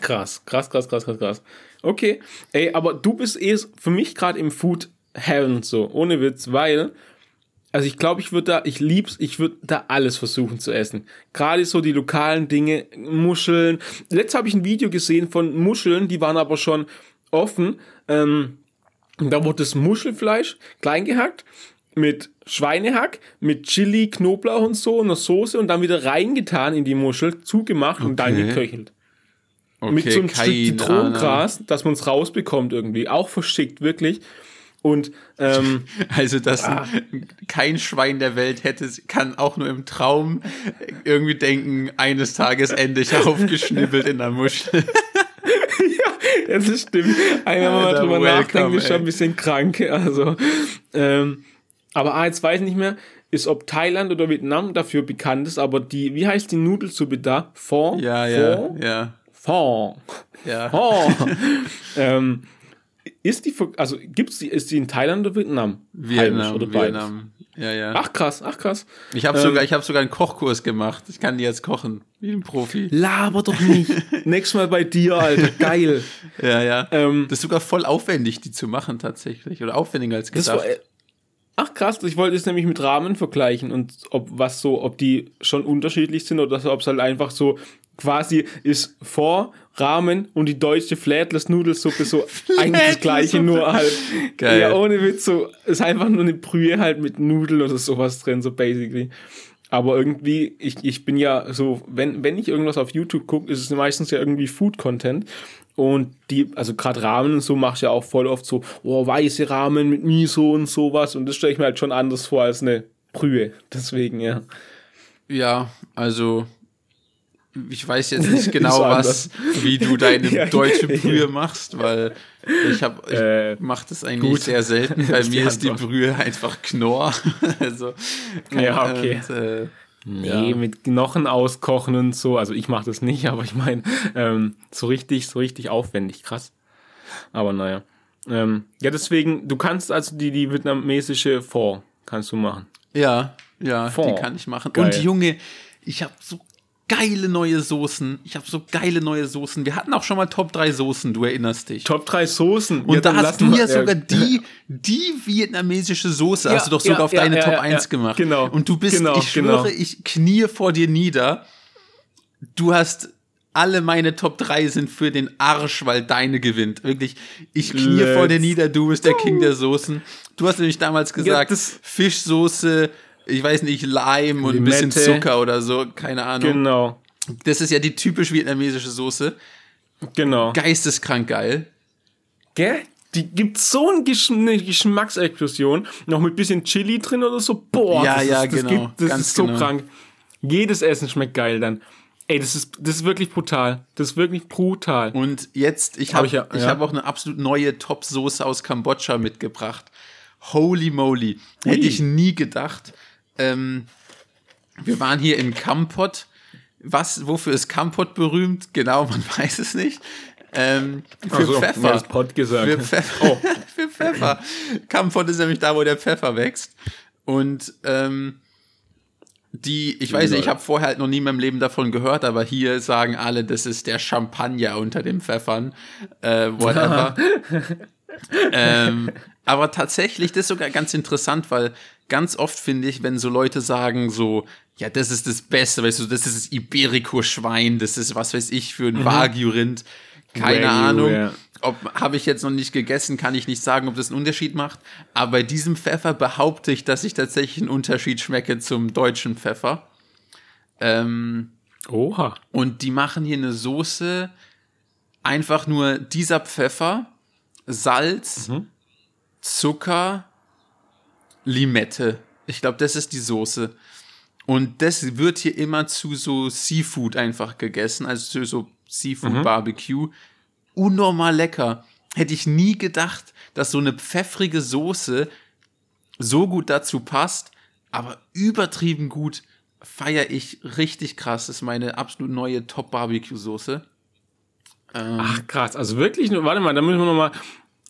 Krass, krass, krass, krass, krass, krass. Okay, ey, aber du bist eh für mich gerade im Food Heaven so, ohne Witz, weil, also ich glaube, ich würde da, ich lieb's, ich würde da alles versuchen zu essen. Gerade so die lokalen Dinge, Muscheln. Letzt habe ich ein Video gesehen von Muscheln, die waren aber schon offen. Ähm, und da wurde das Muschelfleisch klein gehackt mit Schweinehack, mit Chili, Knoblauch und so, einer Soße und dann wieder reingetan in die Muschel, zugemacht und dann Okay. geköchelt. Okay, mit so einem Stück Zitronengras, dass man es rausbekommt irgendwie. Auch verschickt, wirklich. Und ähm. [laughs] Also, dass Ah. kein Schwein der Welt hätte, kann auch nur im Traum irgendwie denken, eines Tages ende ich aufgeschnibbelt in der Muschel. [laughs] ja, das stimmt. Einmal mal drüber welcome, nachdenken, ist schon ein bisschen krank. Also, ähm, aber ah, jetzt weiß ich nicht mehr, ist ob Thailand oder Vietnam dafür bekannt ist, aber die, wie heißt die Nudelsuppe da? Pho? Ja, ja, Pho? ja, Pho. ja. Oh. [laughs] ähm, ist die, also gibt's die, ist die in Thailand oder Vietnam? Heimisch Vietnam, oder? Vietnam. Ja, ja. Ach krass, ach krass. ich habe ähm, sogar, ich habe sogar einen Kochkurs gemacht. Ich kann die jetzt kochen, wie ein Profi. Laber doch nicht. [laughs] Nächstes Mal bei dir, Alter. Geil. Ja, ja. Ähm, Das ist sogar voll aufwendig, die zu machen tatsächlich. Oder aufwendiger als das gedacht. war, äh, ach krass, ich wollte es nämlich mit Ramen vergleichen und ob was so, ob die schon unterschiedlich sind oder ob es halt einfach so quasi ist vor Ramen und die deutsche Flatless Nudelsuppe so [laughs] eigentlich das gleiche, nur halt Geil. ja ohne Witz so ist einfach nur eine Brühe halt mit Nudeln oder sowas drin so basically. Aber irgendwie, ich, ich bin ja so, wenn, wenn ich irgendwas auf YouTube gucke, ist es meistens ja irgendwie Food-Content. Und die, also gerade Ramen und so mache ich ja auch voll oft so, oh, weiße Ramen mit Miso und sowas. Und das stelle ich mir halt schon anders vor als eine Brühe. Deswegen, ja. Ja, also ich weiß jetzt nicht [laughs] genau, was, wie du deine [laughs] Ja, deutsche ja. Brühe machst, weil ich habe, ich Äh, mache das eigentlich gut. sehr selten. [laughs] Bei mir ist die. Brühe einfach Knorr. also, Ja, okay. Und, äh, Nee, Ja. mit Knochen auskochen und so. Also ich mache das nicht, aber ich meine, ähm, so richtig, so richtig aufwendig, krass. Aber naja. Ähm, ja, deswegen, du kannst also die, die vietnamesische Pho kannst du machen. ja, ja, Fond. die kann ich machen. Geil. Und Junge, ich habe so geile neue Soßen. Ich habe so geile neue Soßen. Wir hatten auch schon mal Top 3 Soßen, du erinnerst dich. Top 3 Soßen. Und Ja, da hast du ja sogar die, die vietnamesische Soße, hast du doch sogar ja, auf ja, deine ja, Top ja, 1 ja. gemacht. Genau. Und du bist, Genau, ich schwöre, genau. ich knie vor dir nieder. Du hast alle meine Top 3 sind für den Arsch, weil deine gewinnt. Wirklich, ich knie Let's vor dir nieder, du bist der King der Soßen. Du hast nämlich damals gesagt, das- Fischsoße, ich weiß nicht, Lime und ein bisschen Limette. Zucker oder so, keine Ahnung. Genau, Das ist ja die typisch vietnamesische Soße. genau. Geisteskrank geil. Gell? Die gibt so ein Gesch eine Geschmacksexplosion. Noch mit bisschen Chili drin oder so. Boah, Ja, das, ja, ist, das, genau. gibt, das Ganz ist so genau. krank. Jedes Essen schmeckt geil dann. Ey, das ist, das ist wirklich brutal. Das ist wirklich brutal. Und jetzt, ich Hab habe ich ja- ich ja. hab auch eine absolut neue Top-Soße aus Kambodscha mitgebracht. Holy moly. Hätte ich nie gedacht. Ähm, wir waren hier in Kampot. Was, wofür ist Kampot berühmt? Genau, man [laughs] weiß es nicht. Ähm, für Also, Pfeffer. Für Pfeffer. Oh. [laughs] für Pfeffer. Kampot ist nämlich da, wo der Pfeffer wächst. Und ähm, die, ich weiß nicht, ich habe vorher halt noch nie in meinem Leben davon gehört, aber hier sagen alle, das ist der Champagner unter den Pfeffern. Äh, whatever. [laughs] ähm, aber tatsächlich, das ist sogar ganz interessant, weil ganz oft finde ich, wenn so Leute sagen, so, ja, das ist das Beste, weißt du, das ist das Iberico-Schwein, das ist was weiß ich für ein Wagyu-Rind, keine Wagyu, Ahnung. ja. Ob habe ich jetzt noch nicht gegessen, kann ich nicht sagen, ob das einen Unterschied macht. Aber bei diesem Pfeffer behaupte ich, dass ich tatsächlich einen Unterschied schmecke zum deutschen Pfeffer. Ähm, Oha. und die machen hier eine Soße, einfach nur dieser Pfeffer, Salz, Zucker, Limette. Ich glaube, das ist die Soße. Und das wird hier immer zu so Seafood einfach gegessen, also zu so Seafood Barbecue. Unnormal lecker. Hätte ich nie gedacht, dass so eine pfeffrige Soße so gut dazu passt, aber übertrieben gut feiere ich richtig krass. Das ist meine absolut neue Top-Barbecue-Soße. Ach krass, also wirklich, nur- warte mal, da müssen wir nochmal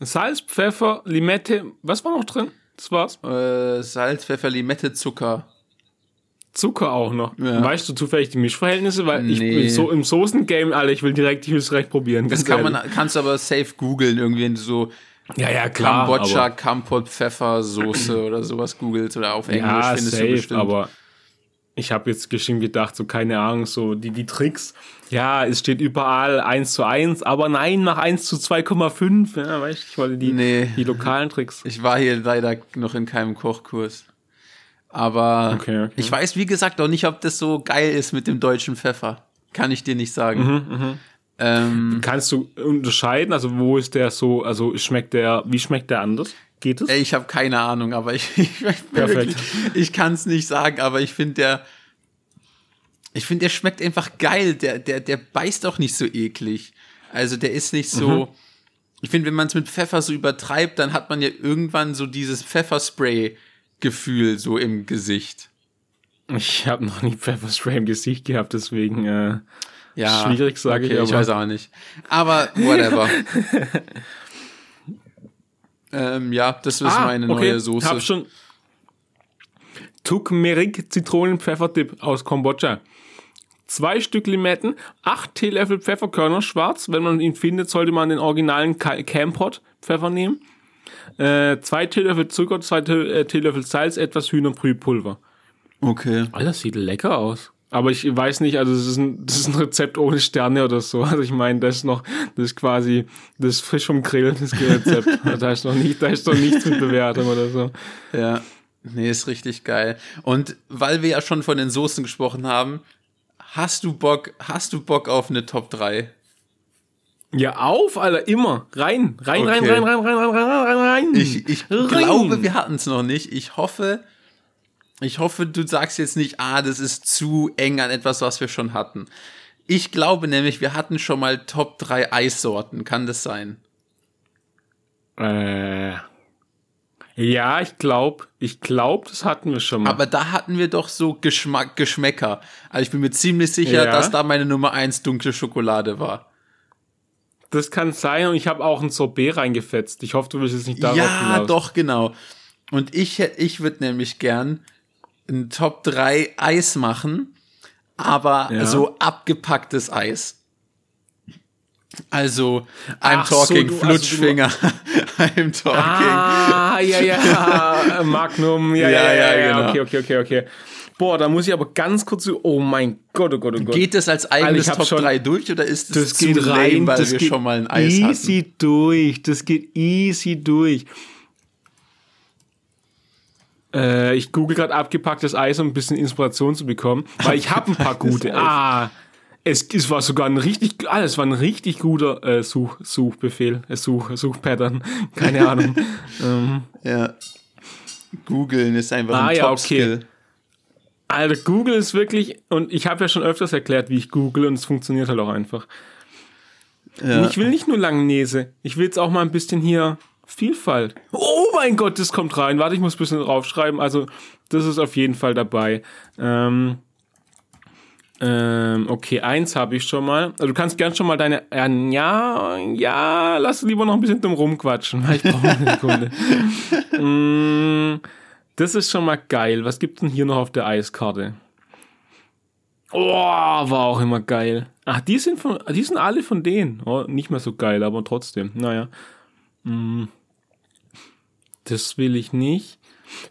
Salz, Pfeffer, Limette, was war noch drin? Das war's. Äh, Salz, Pfeffer, Limette, Zucker. Zucker auch noch. Ja. Weißt du zufällig die Mischverhältnisse? Weil ich Nee. bin so im Soßen-Game, Alter, ich will direkt, ich will es direkt probieren. Das kann ehrlich. man, kannst du aber safe googeln, irgendwie, wenn du so Ja, ja, klar. Kambodscha, Kampot, Pfeffersoße oder sowas googelst oder auf Englisch ja, findest du safe, bestimmt. aber ich habe jetzt bestimmt gedacht, so keine Ahnung, so die, die Tricks. Ja, es steht überall 1 zu 1, aber nein, nach 1 zu 2,5. Ja, weißt du, ich wollte die, Nee. die lokalen Tricks. Ich war hier leider noch in keinem Kochkurs. Aber Okay, okay. ich weiß, wie gesagt, auch nicht, ob das so geil ist mit dem deutschen Pfeffer. Kann ich dir nicht sagen. Mhm, ähm, Kannst du unterscheiden, also wo ist der so, also schmeckt der, wie schmeckt der anders? Geht es? ey, ich habe keine Ahnung, aber ich, [laughs] ich, ich, ich kann es nicht sagen, aber ich finde der, ich finde der schmeckt einfach geil. Der, der, der beißt auch nicht so eklig. Also der ist nicht so. Mhm. Ich finde, wenn man es mit Pfeffer so übertreibt, dann hat man ja irgendwann so dieses Pfefferspray-Gefühl so im Gesicht. Ich habe noch nie Pfefferspray im Gesicht gehabt, deswegen äh, Ja, Schwierig, sage okay, ich, Ich aber- weiß auch nicht. Aber whatever. [laughs] ähm, ja, das ist meine neue Soße. Ah, Hab schon Turmeric Zitronenpfefferdip aus Kambodscha. Zwei Stück Limetten, acht Teelöffel Pfefferkörner schwarz. Wenn man ihn findet, sollte man den originalen Campot Pfeffer nehmen. Äh, zwei Teelöffel Zucker, zwei äh, Teelöffel Salz, etwas Hühnerbrühpulver. Okay. Alter, das sieht lecker aus. Aber ich weiß nicht, also das ist ein, das ist ein Rezept ohne Sterne oder so. Also ich meine, das ist noch, das ist quasi, das ist frisch vom Grill, das Rezept. [laughs] da ist noch nicht, da ist noch nichts mit Bewertung oder so. Ja. Nee, ist richtig geil. Und weil wir ja schon von den Soßen gesprochen haben, hast du Bock, hast du Bock auf eine Top 3? Ja, auf, Alter, immer. Rein, rein, rein, Okay. rein, rein, rein, rein, rein, rein, rein. Ich, ich Rein. glaube, wir hatten es noch nicht. Ich hoffe, ich hoffe, du sagst jetzt nicht, ah, das ist zu eng an etwas, was wir schon hatten. Ich glaube nämlich, wir hatten schon mal Top 3 Eissorten. Kann das sein? Äh, ja, ich glaube, ich glaube, das hatten wir schon mal. Aber da hatten wir doch so Geschmack, Geschmäcker. Also ich bin mir ziemlich sicher, Ja. dass da meine Nummer 1 dunkle Schokolade war. das kann sein und ich habe auch ein Sorbet reingefetzt. Ich hoffe, du willst jetzt nicht darauf ja, hinaus. doch, genau. Und ich, ich würde nämlich gern ein Top 3 Eis machen, aber Ja. so abgepacktes Eis. Also, I'm Ach so, talking du- also du- Flutschfinger. [laughs] I'm talking. Ah, ja, ja, [laughs] Magnum, ja, ja, Ja, ja, genau. okay, okay, okay, okay. Boah, da muss ich aber ganz kurz, so- oh mein Gott, oh Gott, oh Gott. Geht das als eigenes hab Top schon- 3 durch oder ist das, das zu geht lame, rein, weil das wir schon mal ein Eis easy hatten? durch, das geht easy durch. Äh, ich google gerade abgepacktes Eis, um ein bisschen Inspiration zu bekommen, weil ich habe ein paar [laughs] gute. Ah, es, es war sogar ein richtig, ah, es war ein richtig guter äh, Such, Suchbefehl, äh, Such, Suchpattern, [laughs] keine Ahnung. [laughs] ähm, Ja. Googeln ist einfach Ah, ein ja, Top-Skill. Alter, Google ist wirklich, und ich habe ja schon öfters erklärt, wie ich google und es funktioniert halt auch einfach. Ja. Ich will nicht nur Langnese, ich will jetzt auch mal ein bisschen hier Vielfalt. Oh mein Gott, das kommt rein. Warte, ich muss ein bisschen draufschreiben. Also, das ist auf jeden Fall dabei. Ähm, ähm, okay, eins habe ich schon mal. Also, du kannst gern schon mal deine. Ja, ja, ja lass lieber noch ein bisschen dumm rumquatschen, weil ich brauche eine Sekunde. [laughs] mm, das ist schon mal geil. Was gibt's denn hier noch auf der Eiskarte? Oh, war auch immer geil. Ach, die sind von, die sind alle von denen. Oh, nicht mehr so geil, aber trotzdem. Naja. Mm, das will ich nicht.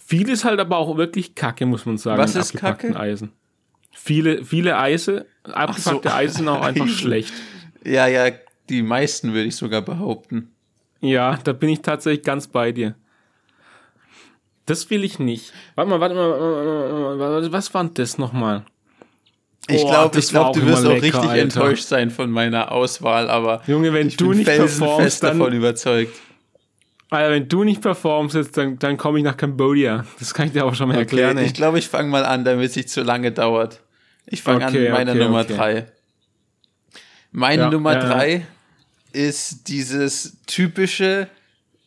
Viel ist halt aber auch wirklich Kacke, muss man sagen. Was ist Kacke? Eisen. Viele, viele Eise, abgepackte so, Eisen sind auch einfach [laughs] schlecht. Ja, ja, die meisten würde ich sogar behaupten. Ja, da bin ich tatsächlich ganz bei dir. Das will ich nicht. Warte mal, warte mal, was war das nochmal? Ich glaube, ich glaube, du wirst auch lecker, richtig Alter. enttäuscht sein von meiner Auswahl, aber Junge, wenn ich du bin nicht performst, dann, davon überzeugt. Alter, wenn du nicht performst, jetzt, dann, dann komme ich nach Cambodia. Das kann ich dir auch schon mal okay, erklären. Ich glaube, ich fange mal an, damit es nicht zu lange dauert. Ich fange okay, an mit meiner okay, Nummer 3. Meine ja, Nummer 3 ja. ist dieses typische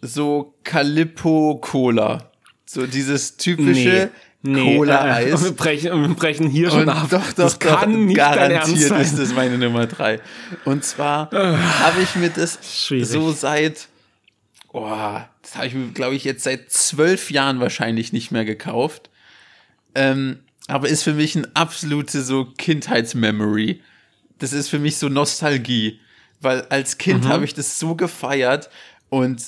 so Calippo Cola. So dieses typische nee, Cola-Eis. Nee, wir, brechen, wir brechen hier schon ab. Doch, doch, das doch, kann nicht garantiert ist das meine Nummer 3. Und zwar habe ich mir das Schwierig. so seit, oh, das habe ich mir, glaube ich, jetzt seit zwölf Jahren wahrscheinlich nicht mehr gekauft. Ähm, aber ist für mich ein absolute so Kindheitsmemory. Das ist für mich so Nostalgie, weil als Kind mhm. habe ich das so gefeiert und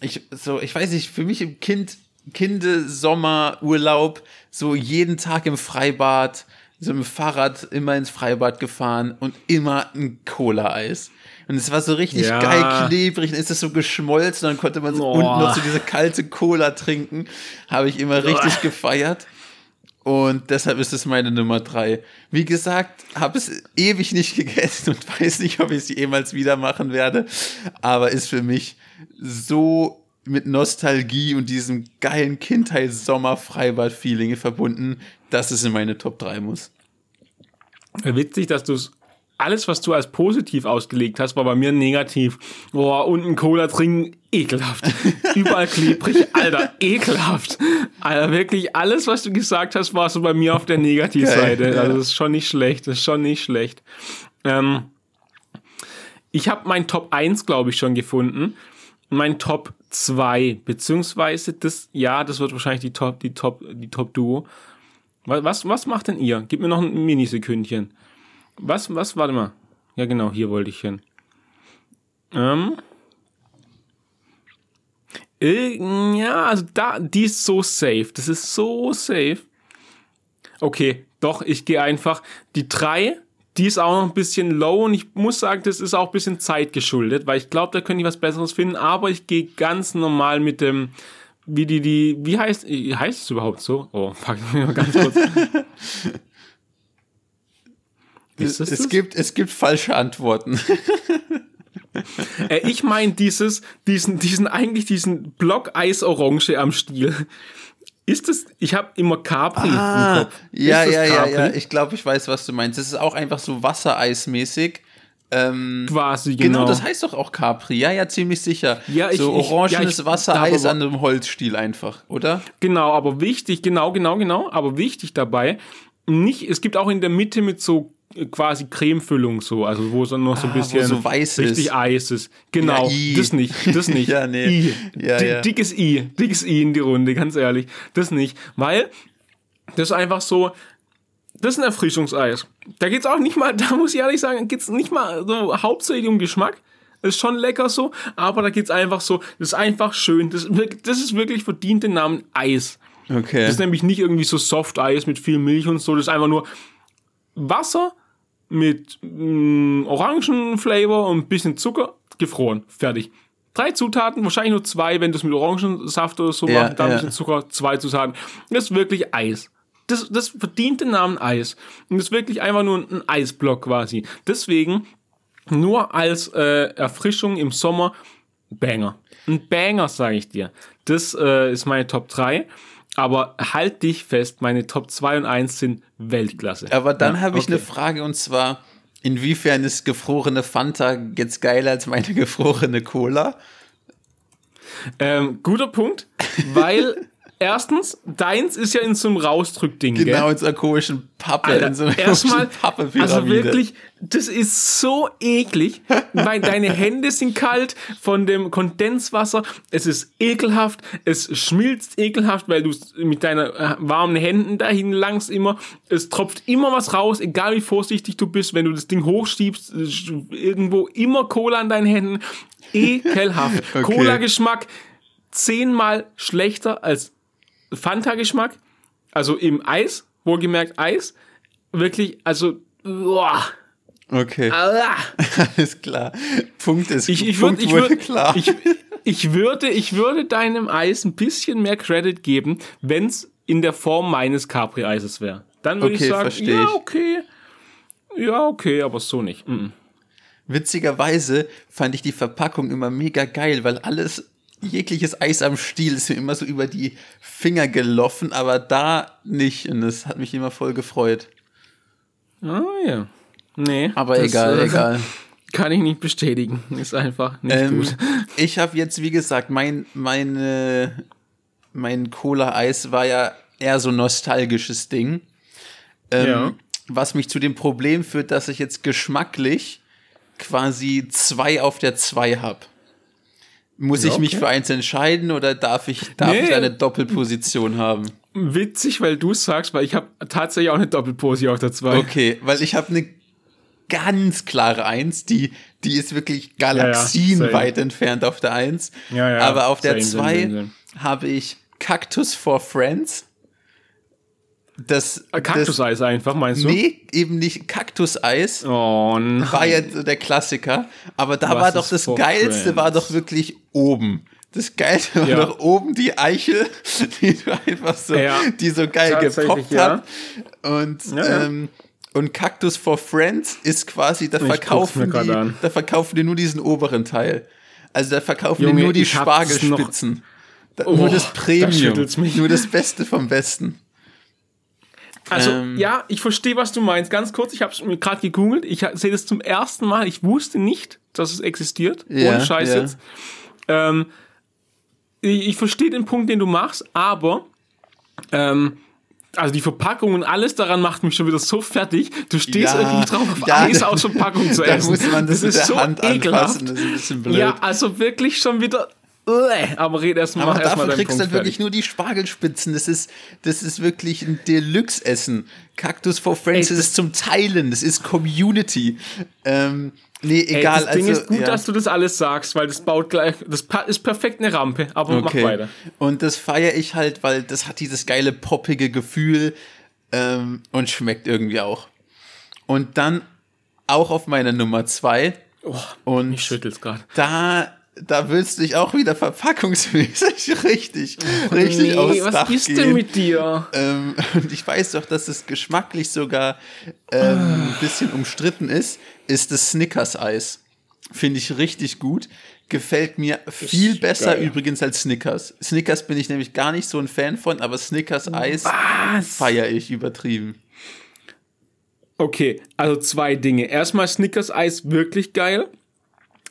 ich so, ich weiß nicht, für mich im Kind Kindesommerurlaub, so jeden Tag im Freibad, so im Fahrrad immer ins Freibad gefahren und immer ein Cola-Eis. Und es war so richtig ja. geil klebrig, dann ist es so geschmolzen, dann konnte man so unten noch so diese kalte Cola trinken. Habe ich immer richtig [laughs] gefeiert. Und deshalb ist es meine Nummer drei. Wie gesagt, habe es ewig nicht gegessen und [laughs] weiß nicht, ob ich es jemals wieder machen werde. Aber ist für mich so mit Nostalgie und diesem geilen Kindheits-Sommer-Freibad-Feeling verbunden, dass es in meine Top 3 muss. Witzig, dass du es alles, was du als positiv ausgelegt hast, war bei mir negativ. Boah, unten Cola trinken, ekelhaft. [laughs] Überall klebrig, Alter, ekelhaft. Alter, wirklich alles, was du gesagt hast, war so bei mir auf der Negativseite. Okay, ja. Also das ist schon nicht schlecht, das ist schon nicht schlecht. Ähm, ich habe mein Top 1, glaube ich, schon gefunden. Mein Top 2, beziehungsweise das, ja, das wird wahrscheinlich die Top, die Top, die Top Duo. Was, was macht denn ihr? Gib mir noch ein Minisekündchen. Was, was, warte mal. Ja, genau, hier wollte ich hin. Ähm. Ja, also da, die ist so safe. Das ist so safe. Okay, doch, ich gehe einfach. Die drei die ist auch noch ein bisschen low und ich muss sagen, das ist auch ein bisschen zeitgeschuldet, weil ich glaube, da könnte ich was Besseres finden, aber ich gehe ganz normal mit dem, wie die, die, wie heißt, heißt es überhaupt so? Oh, [laughs] fuck, mal ganz kurz. [laughs] es, es gibt, es gibt falsche Antworten. [laughs] äh, ich meine dieses, diesen, diesen, eigentlich diesen Block Eis-Orange am Stiel. Ist es, ich habe immer Capri ah, im Kopf. Ja, ja, ja, ja, ich glaube, ich weiß, was du meinst. Es ist auch einfach so Wassereismäßig. Ähm, Quasi, genau. Genau, das heißt doch auch Capri. Ja, ja, ziemlich sicher. Ja, ich, so orangenes ja, Wassereis an einem Holzstiel einfach, oder? Genau, aber wichtig, genau, genau, genau, aber wichtig dabei, nicht, es gibt auch in der Mitte mit so quasi Cremefüllung so, also wo es dann noch so ein ah, bisschen so richtig ist. Eis ist. Genau, ja, das nicht, das [laughs] nicht. ja, nee. I. Ja, ja. Dickes I, dickes I in die Runde, ganz ehrlich. Das nicht, weil das ist einfach so, das ist ein Erfrischungseis. Da geht's auch nicht mal, [laughs] da muss ich ehrlich sagen, geht's nicht mal so hauptsächlich um Geschmack. Ist schon lecker so, aber da geht's einfach so, das ist einfach schön, das, das ist wirklich verdient den Namen Eis. Okay. Das ist nämlich nicht irgendwie so Soft-Eis mit viel Milch und so, das ist einfach nur Wasser mit mh, mm, Orangenflavor und ein bisschen Zucker, gefroren, fertig. Drei Zutaten, wahrscheinlich nur zwei, wenn du es mit Orangensaft oder so ja, machst, dann ja. ein bisschen Zucker, zwei Zutaten. Das ist wirklich Eis. Das, das verdient den Namen Eis. Und das ist wirklich einfach nur ein Eisblock quasi. Deswegen nur als äh, Erfrischung im Sommer Banger. Ein Banger, sage ich dir. Das äh, ist meine Top 3. Aber halt dich fest, meine Top 2 und 1 sind Weltklasse. Aber dann Ja, habe ich okay. eine Frage und zwar, inwiefern ist gefrorene Fanta jetzt geiler als meine [laughs] gefrorene Cola? Ähm, guter Punkt, weil [laughs] erstens, deins ist ja in so einem Rausdrückding, gell? Genau, in so einer komischen Pappe, Alter, in so einer erstmal, Pappe also wirklich, das ist so eklig, weil deine Hände sind kalt von dem Kondenswasser, es ist ekelhaft, es schmilzt ekelhaft, weil du mit deinen äh, warmen Händen dahin langst immer, es tropft immer was raus, egal wie vorsichtig du bist, wenn du das Ding hochschiebst, äh, irgendwo immer Cola an deinen Händen, ekelhaft. [laughs] Okay. Cola-Geschmack zehnmal schlechter als Fanta-Geschmack, also im Eis, wohlgemerkt Eis, wirklich, also, boah, Okay, ah. [laughs] alles klar. Punkt ist, ich, ich, Punkt würd, ich, wurde würd, klar. ich, ich, würde, ich würde deinem Eis ein bisschen mehr Credit geben, wenn es in der Form meines Capri-Eises wäre. Dann würde Okay, ich sagen, ja, okay, ja, okay, aber so nicht. Mhm. Witzigerweise fand ich die Verpackung immer mega geil, weil alles, jegliches Eis am Stiel ist mir immer so über die Finger gelaufen, aber da nicht. Und das hat mich immer voll gefreut. Ah, ja. Nee. Aber das, egal, äh, egal. [laughs] Kann ich nicht bestätigen. Ist einfach nicht Ähm, gut. ich habe jetzt, wie gesagt, mein, meine, mein Cola-Eis war ja eher so nostalgisches Ding. Ähm, Ja. Was mich zu dem Problem führt, dass ich jetzt geschmacklich quasi zwei auf der zwei habe. Muss Ja, ich mich okay. für eins entscheiden oder darf ich, darf Nee. ich eine Doppelposition haben? Witzig, weil du sagst, weil ich habe tatsächlich auch eine Doppelposi auf der 2. Okay, weil ich habe eine ganz klare Eins, die, die ist wirklich galaxienweit same. entfernt auf der Eins. Ja, ja, Aber auf der same, same, zwei same, same. habe ich Cactus for Friends. Das, Äh, Kaktuseis einfach, meinst das du? Nee, eben nicht Kaktuseis. Oh nein. War ja der Klassiker. Aber da Was war doch das Geilste, friends? war doch wirklich oben. Das Geilste war Ja. doch oben die Eichel, [laughs] die du einfach so, Ja. die so geil gepoppt ja. hat. Und, Ja, ähm, und Cactus for Friends ist quasi, da mir verkaufen, die, an. da verkaufen die nur diesen oberen Teil. Also da verkaufen Junge, die nur die ich Spargelspitzen. Da, Oh, nur das da Premium. mich. Nur das Beste vom Besten. Also, Ähm. ja, ich verstehe, was du meinst. Ganz kurz, ich habe es mir gerade gegoogelt. Ich sehe das zum ersten Mal. Ich wusste nicht, dass es existiert. Ja, Ohne Scheiß ja. jetzt. Ähm, ich, ich verstehe den Punkt, den du machst, aber ähm, also die Verpackung und alles daran macht mich schon wieder so fertig. Du stehst Ja, irgendwie drauf, auf ja, Eis aus Verpackung zu [laughs] Da essen. muss man das, mit der Hand ekelhaft. anfassen. Das ist ein bisschen blöd. Ja, also wirklich schon wieder. Aber red erst mal, Aber mach erst dafür kriegst du dann wirklich nur die Spargelspitzen. Das ist, das ist wirklich ein Deluxe-Essen. Cactus for Friends Ey, das ist zum Teilen. Das ist Community. Ähm, nee, Ey, egal. das Ding also, ist gut, ja. dass du das alles sagst, weil das baut gleich, das ist perfekt eine Rampe, aber mach Okay. weiter. Und das feiere ich halt, weil das hat dieses geile poppige Gefühl ähm, und schmeckt irgendwie auch. Und dann auch auf meiner Nummer zwei. Oh, Und ich schüttel's gerade. da, da willst du dich auch wieder verpackungsmäßig [laughs] richtig, richtig aufs was Dach ist gehen. denn mit dir? Ähm, [laughs] und ich weiß doch, dass es geschmacklich sogar ähm, ein bisschen umstritten ist, ist das Snickers-Eis. Finde ich richtig gut. Gefällt mir viel Ist besser geil. übrigens als Snickers. Snickers bin ich nämlich gar nicht so ein Fan von, aber Snickers-Eis feiere ich übertrieben. Okay, also zwei Dinge. Erstmal Snickers Eis wirklich geil.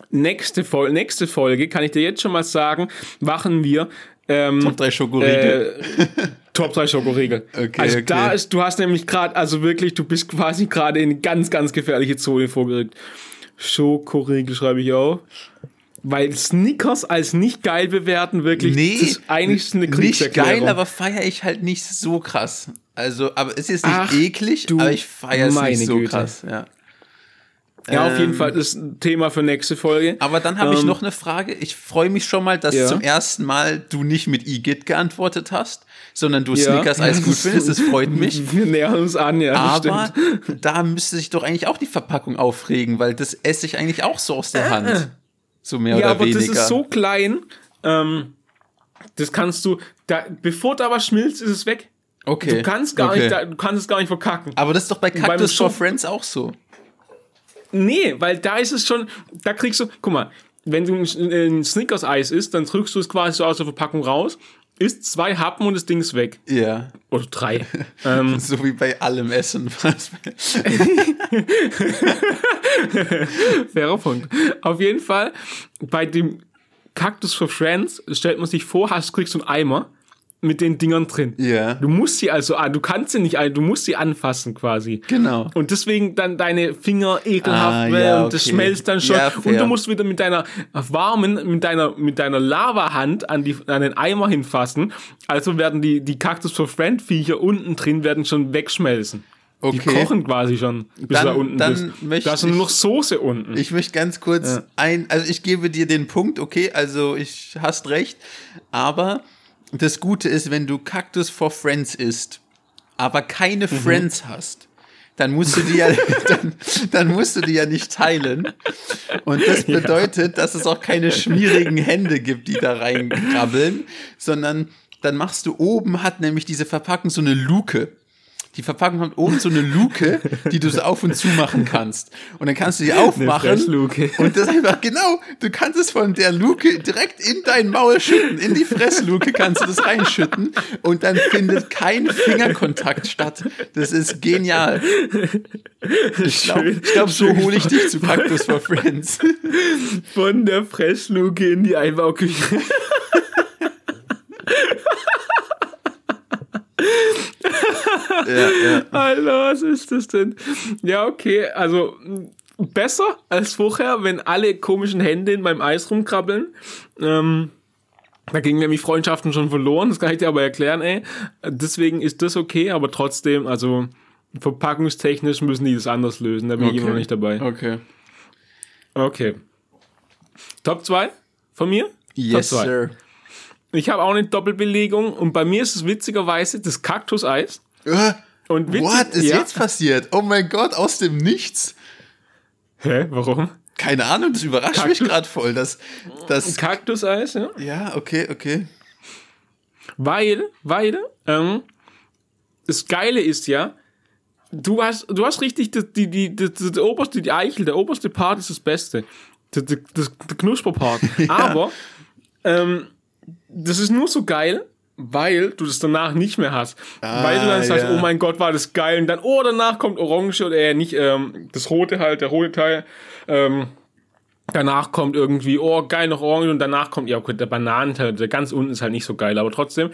Nächste, Fol nächste Folge, kann ich dir jetzt schon mal sagen, machen wir ähm, Top 3 Schokoriegel. äh, Top 3 Schokoriegel. [laughs] Okay, also okay. da ist, du hast nämlich gerade, also wirklich, du bist quasi gerade in eine ganz, ganz gefährliche Zone vorgerückt. Schokoriegel schreibe ich auch. Weil Snickers als nicht geil bewerten, wirklich, nee, das ist eigentlich eine nicht geil, aber feiere ich halt nicht so krass. Also, aber es ist nicht Ach, eklig, du aber ich feiere es nicht so Güte. krass. Ja. Ja, auf jeden Ähm, Fall, das ist ein Thema für nächste Folge. Aber dann habe ich Ähm, noch eine Frage. Ich freue mich schon mal, dass Ja. zum ersten Mal du nicht mit Igitt geantwortet hast, sondern du Ja. Snickers Eis gut findest. Das freut mich. [laughs] Wir nähern uns an, ja. Aber stimmt. da müsste sich doch eigentlich auch die Verpackung aufregen, weil das esse ich eigentlich auch so aus der Hand. So mehr Äh. Ja, oder aber weniger. das ist so klein, ähm, das kannst du, da, bevor da was schmilzt, ist es weg. okay. Du kannst gar okay. nicht, da, du kannst es gar nicht verkacken. aber das ist doch bei Cactus for Friends auch so. Nee, weil da ist es schon, da kriegst du, guck mal, wenn du ein, Snickers-Eis isst, dann drückst du es quasi so aus der Verpackung raus isst zwei Happen und das Ding ist weg. Ja. Oder drei. [laughs] ähm, So wie bei allem Essen. [laughs] Fairer Punkt. Auf jeden Fall, bei dem Cactus for Friends stellt man sich vor, hast, kriegst du einen Eimer mit den Dingern drin. Ja. Du musst sie also an, du kannst sie nicht ein, du musst sie anfassen quasi. Genau. Und deswegen dann deine Finger ekelhaft Ah, werden ja, und das okay. schmelzt dann schon. Ja, und du musst wieder mit deiner warmen, mit deiner, mit deiner Lavahand an, die, an den Eimer hinfassen. Also werden die, die Cactus for Friend Viecher unten drin werden schon wegschmelzen. Die Okay. kochen quasi schon, bis Dann- du da unten dann bist. Da ist nur noch Soße unten. Ich möchte ganz kurz ein, also ich gebe dir den Punkt, okay, also ich hast recht, aber das Gute ist, wenn du Cactus for Friends isst, aber keine Mhm. Friends hast, dann musst du die ja, [laughs] [laughs] dann, dann musst du die ja nicht teilen. Und das bedeutet, dass es auch keine schmierigen Hände gibt, die da reinkrabbeln, sondern dann machst du oben hat nämlich diese Verpackung so eine Luke. Die Verpackung hat oben so eine Luke, die du so auf und zu machen kannst. Und dann kannst du die aufmachen. Fressluke. Und das einfach, genau, du kannst es von der Luke direkt in dein Maul schütten. In die Fressluke kannst du das reinschütten. Und dann findet kein Fingerkontakt statt. Das ist genial. Ich glaube, glaub, so hole ich dich zu Cactus for Friends. Von der Fressluke in die Einbauküche. [laughs] ja, ja. Alter, was ist das denn? Ja, okay, also besser als vorher, wenn alle komischen Hände in meinem Eis rumkrabbeln. Ähm, da gingen nämlich Freundschaften schon verloren, das kann ich dir aber erklären, ey. Deswegen ist das okay, aber trotzdem, also verpackungstechnisch müssen die das anders lösen, da bin ich immer noch nicht dabei. Okay. Okay. Top 2 von mir? Yes, Top zwei. sir. Ich habe auch eine Doppelbelegung und bei mir ist es witzigerweise das Kaktuseis. Äh, Und witzig, What ist ja. jetzt passiert? Oh mein Gott, aus dem Nichts. Hä, warum? Keine Ahnung, das überrascht mich Kaktus- gerade voll. Das, das, Kaktuseis, ja. ja, okay, okay. Weil, weil, ähm, das Geile ist ja, du hast, du hast richtig, die, die, die, die, die, die oberste, die Eichel, der oberste Part ist das Beste. Das, das, das, der Knusperpart. [laughs] Aber, ähm, das ist nur so geil, weil du das danach nicht mehr hast. weil du dann sagst, ja. oh mein Gott, war das geil. Und dann, oh, danach kommt Orange oder äh, nicht, ähm, das rote halt, der rote Teil. Ähm, danach kommt irgendwie, oh, geil, noch Orange. Und danach kommt, ja, okay, der Bananenteil, der ganz unten ist halt nicht so geil. Aber trotzdem,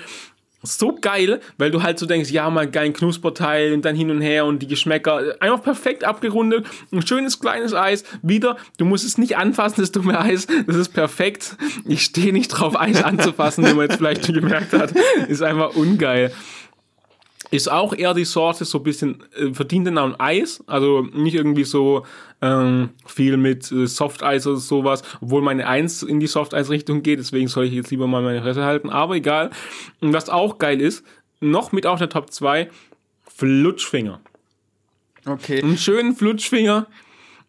so geil, weil du halt so denkst, ja, mal geilen Knusperteil und dann hin und her und die Geschmäcker einfach perfekt abgerundet. Ein schönes kleines Eis. Wieder, du musst es nicht anfassen, das dumme Eis. Das ist perfekt. Ich stehe nicht drauf, Eis anzufassen, wie man jetzt vielleicht schon gemerkt hat. Ist einfach ungeil. Ist auch eher die Sorte so ein bisschen äh, verdient den Namen Eis, also nicht irgendwie so ähm, viel mit äh, Softeis oder sowas, obwohl meine Eins in die Softeis-Richtung geht, deswegen soll ich jetzt lieber mal meine Fresse halten, aber egal. Und was auch geil ist, noch mit auf der Top 2, Flutschfinger. Okay. Einen schönen Flutschfinger,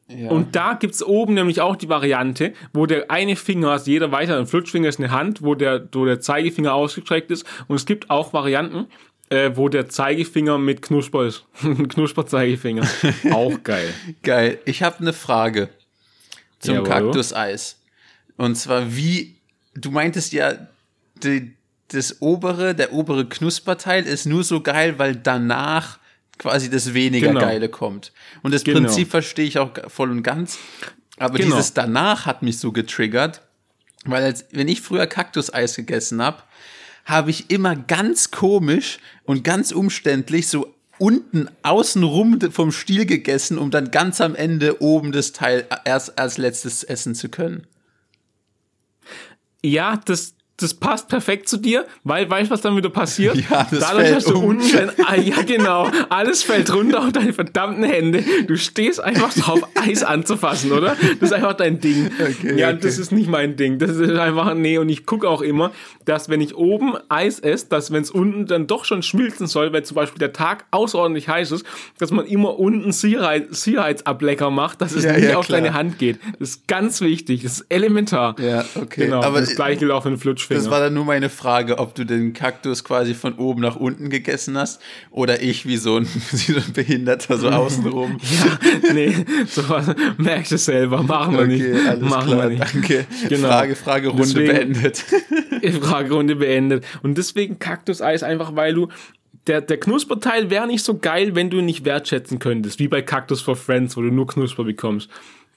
Ja. und da gibt's oben nämlich auch die Variante, wo der eine Finger, also jeder weiter, ein Flutschfinger ist eine Hand, wo der, wo der Zeigefinger ausgestreckt ist. Und es gibt auch Varianten, äh, wo der Zeigefinger mit Knusper ist. [laughs] Knusper-Zeigefinger. [laughs] auch geil. Geil. Ich habe eine Frage zum Jawohl. Kaktuseis. Und zwar, wie, du meintest ja, die, das obere, der obere Knusperteil ist nur so geil, weil danach quasi das weniger Genau. Geile kommt. Und das Genau. Prinzip verstehe ich auch voll und ganz. Aber Genau. dieses danach hat mich so getriggert, weil als, wenn ich früher Kaktuseis gegessen habe, habe ich immer ganz komisch und ganz umständlich so unten außenrum vom Stiel gegessen, um dann ganz am Ende oben das Teil erst als letztes essen zu können. Ja, das, das passt perfekt zu dir, weil weißt du, was dann wieder passiert? [laughs] Ja, das Dadurch, fällt dass du um. unten ah, ja genau, alles fällt runter auf deine verdammten Hände. Du stehst einfach drauf, [laughs] Eis anzufassen, oder? Das ist einfach dein Ding. Okay, ja, okay. das ist nicht mein Ding. Das ist einfach, nee, und ich gucke auch immer, dass wenn ich oben Eis esse, dass wenn es unten dann doch schon schmilzen soll, weil zum Beispiel der Tag außerordentlich heiß ist, dass man immer unten Sicherheit, Sicherheitsablecker macht, dass es Ja, nicht ja, auf klar. deine Hand geht. Das ist ganz wichtig, das ist elementar. Ja, okay. Genau, Aber das gleiche gilt auch für Lutschfinger. Das war dann nur meine Frage, ob du den Kaktus quasi von oben nach unten gegessen hast oder ich wie so ein, [laughs] wie so ein Behinderter so außenrum. [laughs] ja, nee, sowas merkst du selber, machen wir Okay, nicht. alles machen klar, wir nicht. danke. [laughs] Genau. Frage, Fragerunde Deswegen- beendet. Fragerunde beendet. Und deswegen Kaktuseis einfach, weil du der, der Knusperteil wäre nicht so geil, wenn du ihn nicht wertschätzen könntest, wie bei Cactus for Friends, wo du nur Knusper bekommst.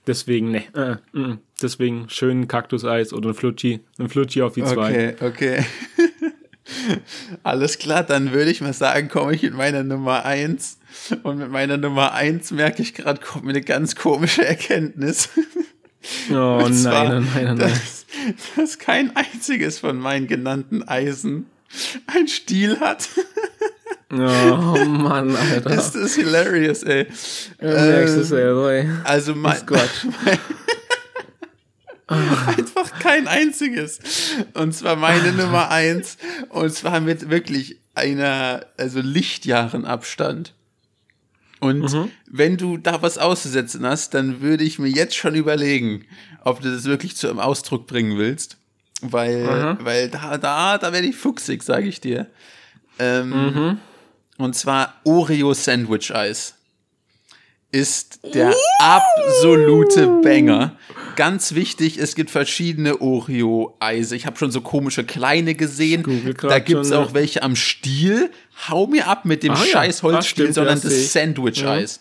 Deswegen, ne, äh, mm, deswegen schön Kaktuseis oder ein Flutschi, ein Flutschi auf die zwei. Okay, okay. [laughs] Alles klar, dann würde ich mal sagen, komme ich mit meiner Nummer eins Und mit meiner Nummer eins merke ich gerade, kommt mir eine ganz komische Erkenntnis. [laughs] Oh Und nein, zwar, nein, nein, nein. Dass, dass kein einziges von meinen genannten Eisen ein Stiel hat. [laughs] Oh Mann, Alter. Das ist hilarious, ey. Du merkst es Ähm, selber, ey. Also mein, Quatsch. [laughs] einfach kein einziges. Und zwar meine Nummer eins. Und zwar mit wirklich einer, also Lichtjahren Abstand. Und wenn du da was auszusetzen hast, dann würde ich mir jetzt schon überlegen, ob du das wirklich zu einem Ausdruck bringen willst. Weil, weil da, da, da werde ich fuchsig, sage ich dir. Ähm, Und zwar Oreo Sandwich Eis ist der absolute Banger. Ganz wichtig, es gibt verschiedene Oreo-Eise. Ich habe schon so komische kleine gesehen. Da gibt's schon, auch ja. welche am Stiel. Hau mir ab mit dem Ah ja, scheiß Holzstiel, stimmt, sondern das. Sandwich-Eis.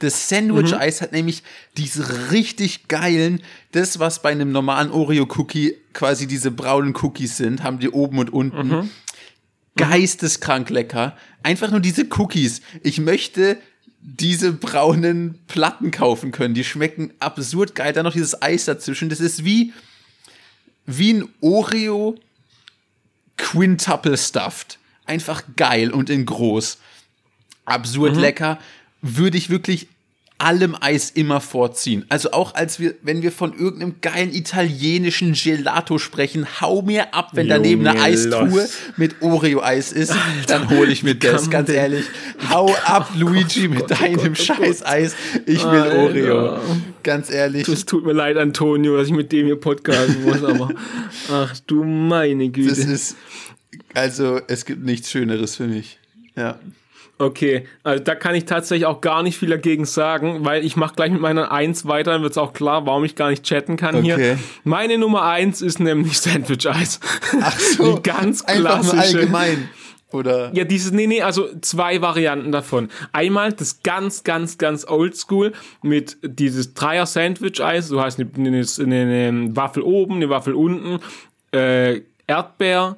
Das Sandwich-Eis hat nämlich diese richtig geilen, das, was bei einem normalen Oreo-Cookie quasi diese braunen Cookies sind, haben die oben und unten Mhm. Geisteskrank lecker. Einfach nur diese Cookies. Ich möchte diese braunen Platten kaufen können. Die schmecken absurd geil. Dann noch dieses Eis dazwischen. Das ist wie, wie ein Oreo Quintuple Stuffed. Einfach geil und in groß. Absurd lecker. Würde ich wirklich allem Eis immer vorziehen. Also auch als wir, wenn wir von irgendeinem geilen italienischen Gelato sprechen, hau mir ab, wenn daneben eine Eistruhe los. mit Oreo-Eis ist, dann hole ich mir das, ganz denn- ehrlich. Hau ab, Luigi, mit Gott, oh deinem Gott, oh scheiß Eis. Ich will Alter. Oreo. Ganz ehrlich. Es tut mir leid, Antonio, dass ich mit dem hier podcasten muss, aber ach du meine Das Güte. ist, also, es gibt nichts Schöneres für mich. Ja. Okay, also da kann ich tatsächlich auch gar nicht viel dagegen sagen, weil ich mache gleich mit meiner Eins weiter, dann wird es auch klar, warum ich gar nicht chatten kann Okay. hier. Meine Nummer eins ist nämlich [laughs] Sandwich-Eis. Ach so. Die ganz Einfach klassische. allgemein. Oder? Ja, dieses, nee, nee, also zwei Varianten davon. Einmal das ganz, ganz, ganz oldschool mit dieses Dreier-Sandwich-Eis. Du hast eine, eine, eine Waffel oben, eine Waffel unten, äh, Erdbeer,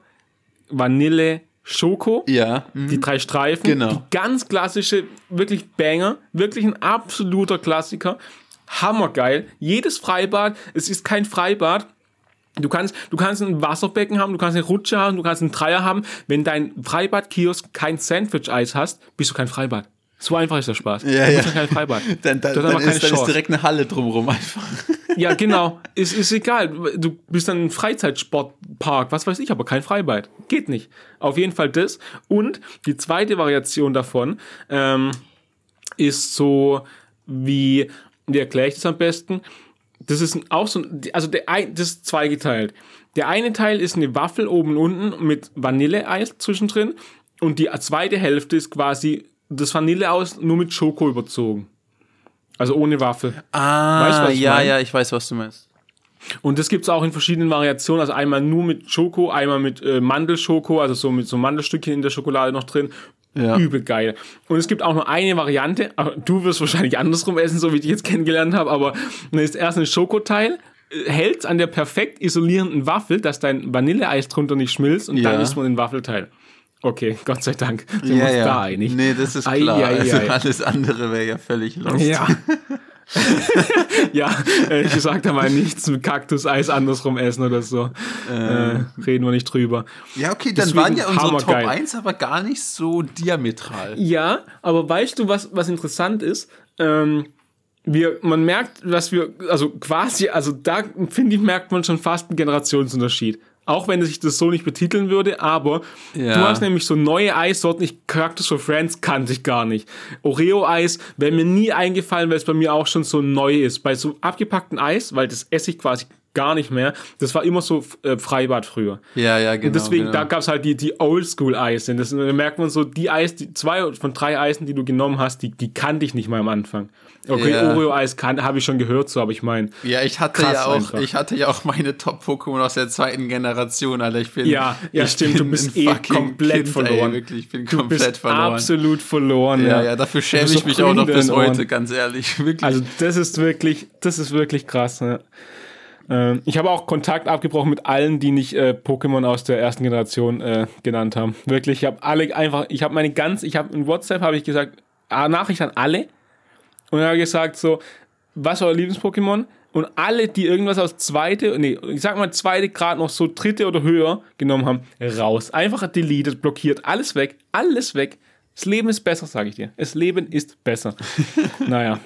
Vanille, Schoko. Ja. mhm. Die drei Streifen. Genau. Die ganz klassische, wirklich Banger. Wirklich ein absoluter Klassiker. Hammergeil. Jedes Freibad, es ist kein Freibad. Du kannst, du kannst ein Wasserbecken haben, du kannst eine Rutsche haben, du kannst einen Dreier haben. Wenn dein Freibad-Kiosk kein Sandwich-Eis hast, bist du kein Freibad. So einfach ist der Spaß. Ja, du ja. kein Freibad. [laughs] Dann, dann, dann, ist, dann ist direkt eine Halle drumrum einfach. [laughs] Ja, genau. [laughs] Ist, ist egal. Du bist dann ein Freizeitsportpark, was weiß ich, aber kein Freibad. Geht nicht. Auf jeden Fall das. Und die zweite Variation davon ähm, ist so wie, wie erkläre ich das am besten? Das ist auch so, also der, das ist zweigeteilt. Der eine Teil ist eine Waffel oben und unten mit Vanilleeis zwischendrin und die zweite Hälfte ist quasi das Vanilleeis nur mit Schoko überzogen. Also ohne Waffel. Ah, Weißt was ich ja, mein? ja, ich weiß, was du meinst. Und das gibt's auch in verschiedenen Variationen. Also einmal nur mit Schoko, einmal mit äh, Mandelschoko, also so mit so Mandelstückchen in der Schokolade noch drin. Ja. Übel geil. Und es gibt auch nur eine Variante. aber Du wirst wahrscheinlich andersrum essen, so wie ich dich jetzt kennengelernt habe. Aber dann ist erst ein Schokoteil, äh, hält's an der perfekt isolierenden Waffel, dass dein Vanilleeis drunter nicht schmilzt und Ja. dann isst man den Waffelteil. Okay, [laughs] Gott sei Dank. Sind wir Ja, uns ja. da einig. Nee, das ist klar. ei, also ei. alles andere wäre ja völlig lost. Ja. [laughs] ja, äh, ich sag da mal nichts mit Kaktuseis andersrum essen oder so. Äh, reden wir nicht drüber. Ja, okay, dann Deswegen waren ja unsere Top hammergeil. 1 aber gar nicht so diametral. Ja, aber weißt du, was, was interessant ist? Ähm, wir, man merkt, dass wir, also quasi, also da finde ich, merkt man schon fast einen Generationsunterschied. Auch wenn sich das so nicht betiteln würde, aber Ja. du hast nämlich so neue Eissorten, ich Cactus for Friends kannte ich gar nicht. Oreo-Eis wäre mir nie eingefallen, weil es bei mir auch schon so neu ist. Bei so abgepackten Eis, weil das esse ich quasi gar nicht mehr. Das war immer so äh, Freibad früher. Ja, ja, genau. Und deswegen, genau. da gab es halt die, die Oldschool-Eisen. Das da merkt man so, die Eis, die zwei von drei Eisen, die du genommen hast, die, die kannte ich nicht mal am Anfang. Okay, Ja. Oreo-Eis habe ich schon gehört, so, aber ich meine, Ja, ich hatte ja auch, einfach. ich hatte ja auch meine Top-Pokémon aus der zweiten Generation, Alter. Ich bin, Ja, ja, stimmt, du bin bist ein eh komplett verloren. Ey, wirklich, ich bin du komplett bist verloren. absolut verloren. ja, ja, dafür schäme bist ich mich auch noch bis heute, ganz ehrlich. [laughs] Wirklich. Also das ist wirklich, das ist wirklich krass. Ne? Ähm, ich habe auch Kontakt abgebrochen mit allen, die nicht äh, Pokémon aus der ersten Generation äh, genannt haben. Wirklich, ich habe alle einfach, ich habe meine ganz, ich habe in WhatsApp habe ich gesagt, ah, Nachricht an alle und habe gesagt so, was war euer Lieblings-Pokémon? Und alle, die irgendwas aus zweite, nee, ich sag mal zweite Grad noch so dritte oder höher genommen haben, raus. Einfach deleted, blockiert, alles weg, alles weg. Das Leben ist besser, sage ich dir. Das Leben ist besser. [laughs] naja.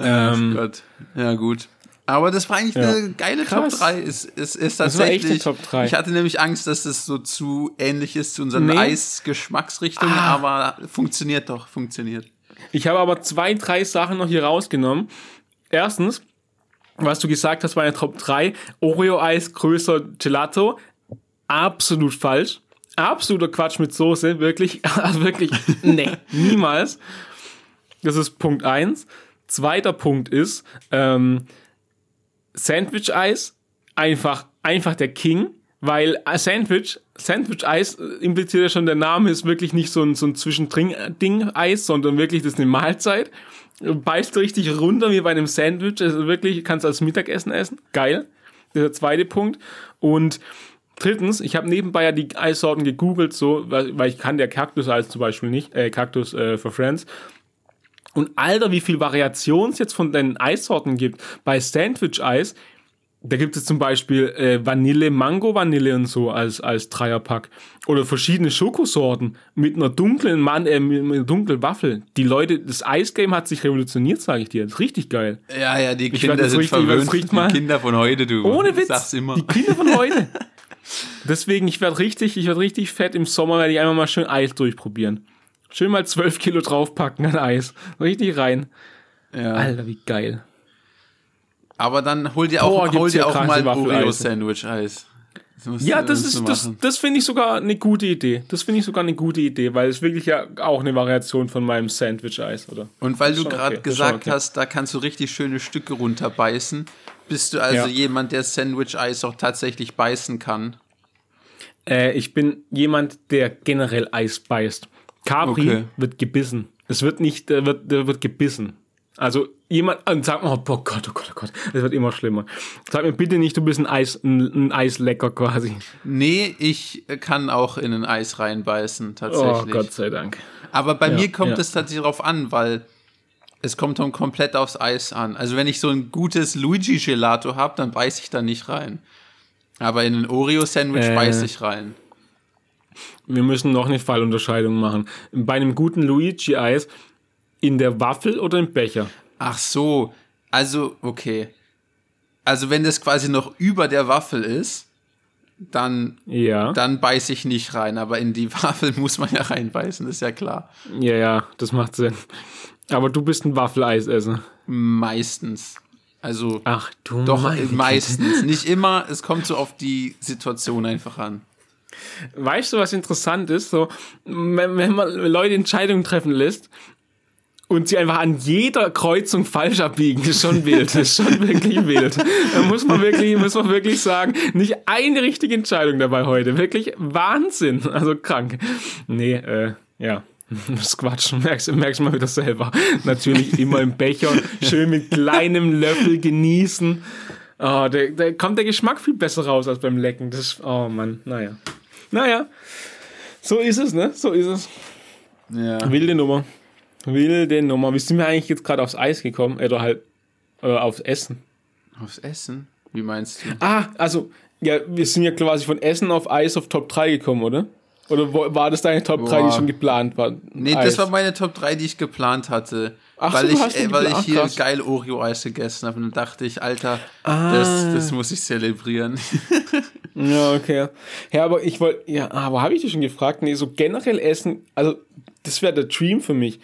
ähm, Gott. Ja, gut. Aber das war eigentlich Ja. eine geile Krass. Top 3. Es, es ist Das war echt tatsächlich. Top 3. Ich hatte nämlich Angst, dass es so zu ähnlich ist zu unseren Nee. Eisgeschmacksrichtungen, Ah. aber funktioniert doch, funktioniert. Ich habe aber zwei, drei Sachen noch hier rausgenommen. Erstens, was du gesagt hast bei der Top 3, Oreo-Eis größer Gelato. Absolut falsch. Absoluter Quatsch mit Soße. Wirklich, [laughs] also wirklich, nee, niemals. Das ist Punkt 1. Zweiter Punkt ist, ähm, Sandwich-Eis, einfach, einfach der King, weil Sandwich, Sandwich-Eis impliziert ja schon, der Name ist wirklich nicht so ein, so ein Zwischendring-Ding-Eis, sondern wirklich, das ist eine Mahlzeit. Beißt richtig runter wie bei einem Sandwich, also wirklich, kannst als Mittagessen essen. Geil. Das ist der zweite Punkt. Und drittens, ich habe nebenbei ja die Eissorten gegoogelt, so, weil, weil ich kann der Kaktus-Eis zum Beispiel nicht, äh, Kaktus äh, for Friends. Und Alter, wie viel Variation es jetzt von den Eissorten gibt. Bei Sandwich-Eis, da gibt es zum Beispiel äh, Vanille, Mango Vanille und so als, als Dreierpack. Oder verschiedene Schokosorten mit einer dunklen Mann, äh, mit einer dunklen Waffel. Die Leute, das Eisgame hat sich revolutioniert, sage ich dir. Das ist richtig geil. Ja, ja, die Kinder sind richtig- verwöhnt. richtig Die Kinder von heute, du. Ohne Witz. Sag's immer. Die Kinder von [laughs] heute. Deswegen, ich werde richtig, ich werde richtig fett. Im Sommer werde ich einfach mal schön Eis durchprobieren. Schön mal 12 Kilo draufpacken an Eis. Richtig rein. ja. Alter, wie geil. Aber dann hol dir Boah, auch, hol dir auch mal ein. Oreo-Sandwich-Eis. Ja, das ist, das, das finde ich sogar eine gute Idee. Das finde ich sogar eine gute Idee, weil es wirklich ja auch eine Variation von meinem Sandwich-Eis, oder? Und weil du gerade okay, gesagt okay. hast, da kannst du richtig schöne Stücke runterbeißen, bist du also Ja. jemand, der Sandwich-Eis auch tatsächlich beißen kann. Äh, ich bin jemand, der generell Eis beißt. Capri Okay. wird gebissen. Es wird nicht, der wird, der wird gebissen. Also jemand, und sag mal, oh Gott, oh Gott, oh Gott, es wird immer schlimmer. Sag mir bitte nicht, du bist ein Eis, ein, ein Eislecker quasi. Nee, ich kann auch in ein Eis reinbeißen, Oh tatsächlich. Gott sei Dank. Aber bei Ja, mir kommt ja. es tatsächlich darauf an, weil es kommt dann komplett aufs Eis an. Also wenn ich so ein gutes Luigi-Gelato habe, dann beiß ich da nicht rein. Aber in ein Oreo-Sandwich Äh. beiß ich rein. Wir müssen noch eine Fallunterscheidung machen. Bei einem guten Luigi-Eis in der Waffel oder im Becher? Ach so, also okay. Also wenn das quasi noch über der Waffel ist, dann, Ja. dann beiß ich nicht rein. Aber in die [laughs] Waffel muss man ja reinbeißen, ist ja klar. Ja, ja, das macht Sinn. Aber du bist ein Waffeleisesser. Meistens. Also Ach du doch meistens. Nicht immer, es kommt so auf die Situation einfach an. Weißt du, was interessant ist? So, wenn man Leute Entscheidungen treffen lässt und sie einfach an jeder Kreuzung falsch abbiegen, ist schon wild. [laughs] ist schon wirklich wild. Da muss man wirklich, muss man wirklich sagen, nicht eine richtige Entscheidung dabei heute. Wirklich Wahnsinn. Also krank. Nee, äh, ja. [laughs] Das ist Quatsch, merkst, merkst mal wieder selber. Natürlich immer im Becher, schön mit kleinem Löffel genießen. Oh, da, da kommt der Geschmack viel besser raus als beim Lecken. Das, oh Mann, naja. Naja, so ist es, ne? So ist es. Ja. Wilde Nummer. Wilde Nummer. Wie sind wir eigentlich jetzt gerade aufs Eis gekommen? Oder halt äh, aufs Essen? Aufs Essen? Wie meinst du? Ah, also, ja, wir sind ja quasi von Essen auf Eis auf Top 3 gekommen, oder? Oder war das deine Top 3, die Boah. schon geplant war? Nee, Eis. das war meine Top 3, die ich geplant hatte. Ach so, weil, du ich, äh, weil ich hier Krass. geil Oreo-Eis gegessen habe. Und dann dachte ich, Alter, Ah. das, das muss ich zelebrieren. [laughs] Ja, okay. Ja, aber ich wollte, ja, aber habe ich dich schon gefragt? Nee, so generell Essen, also das wäre der Dream für mich.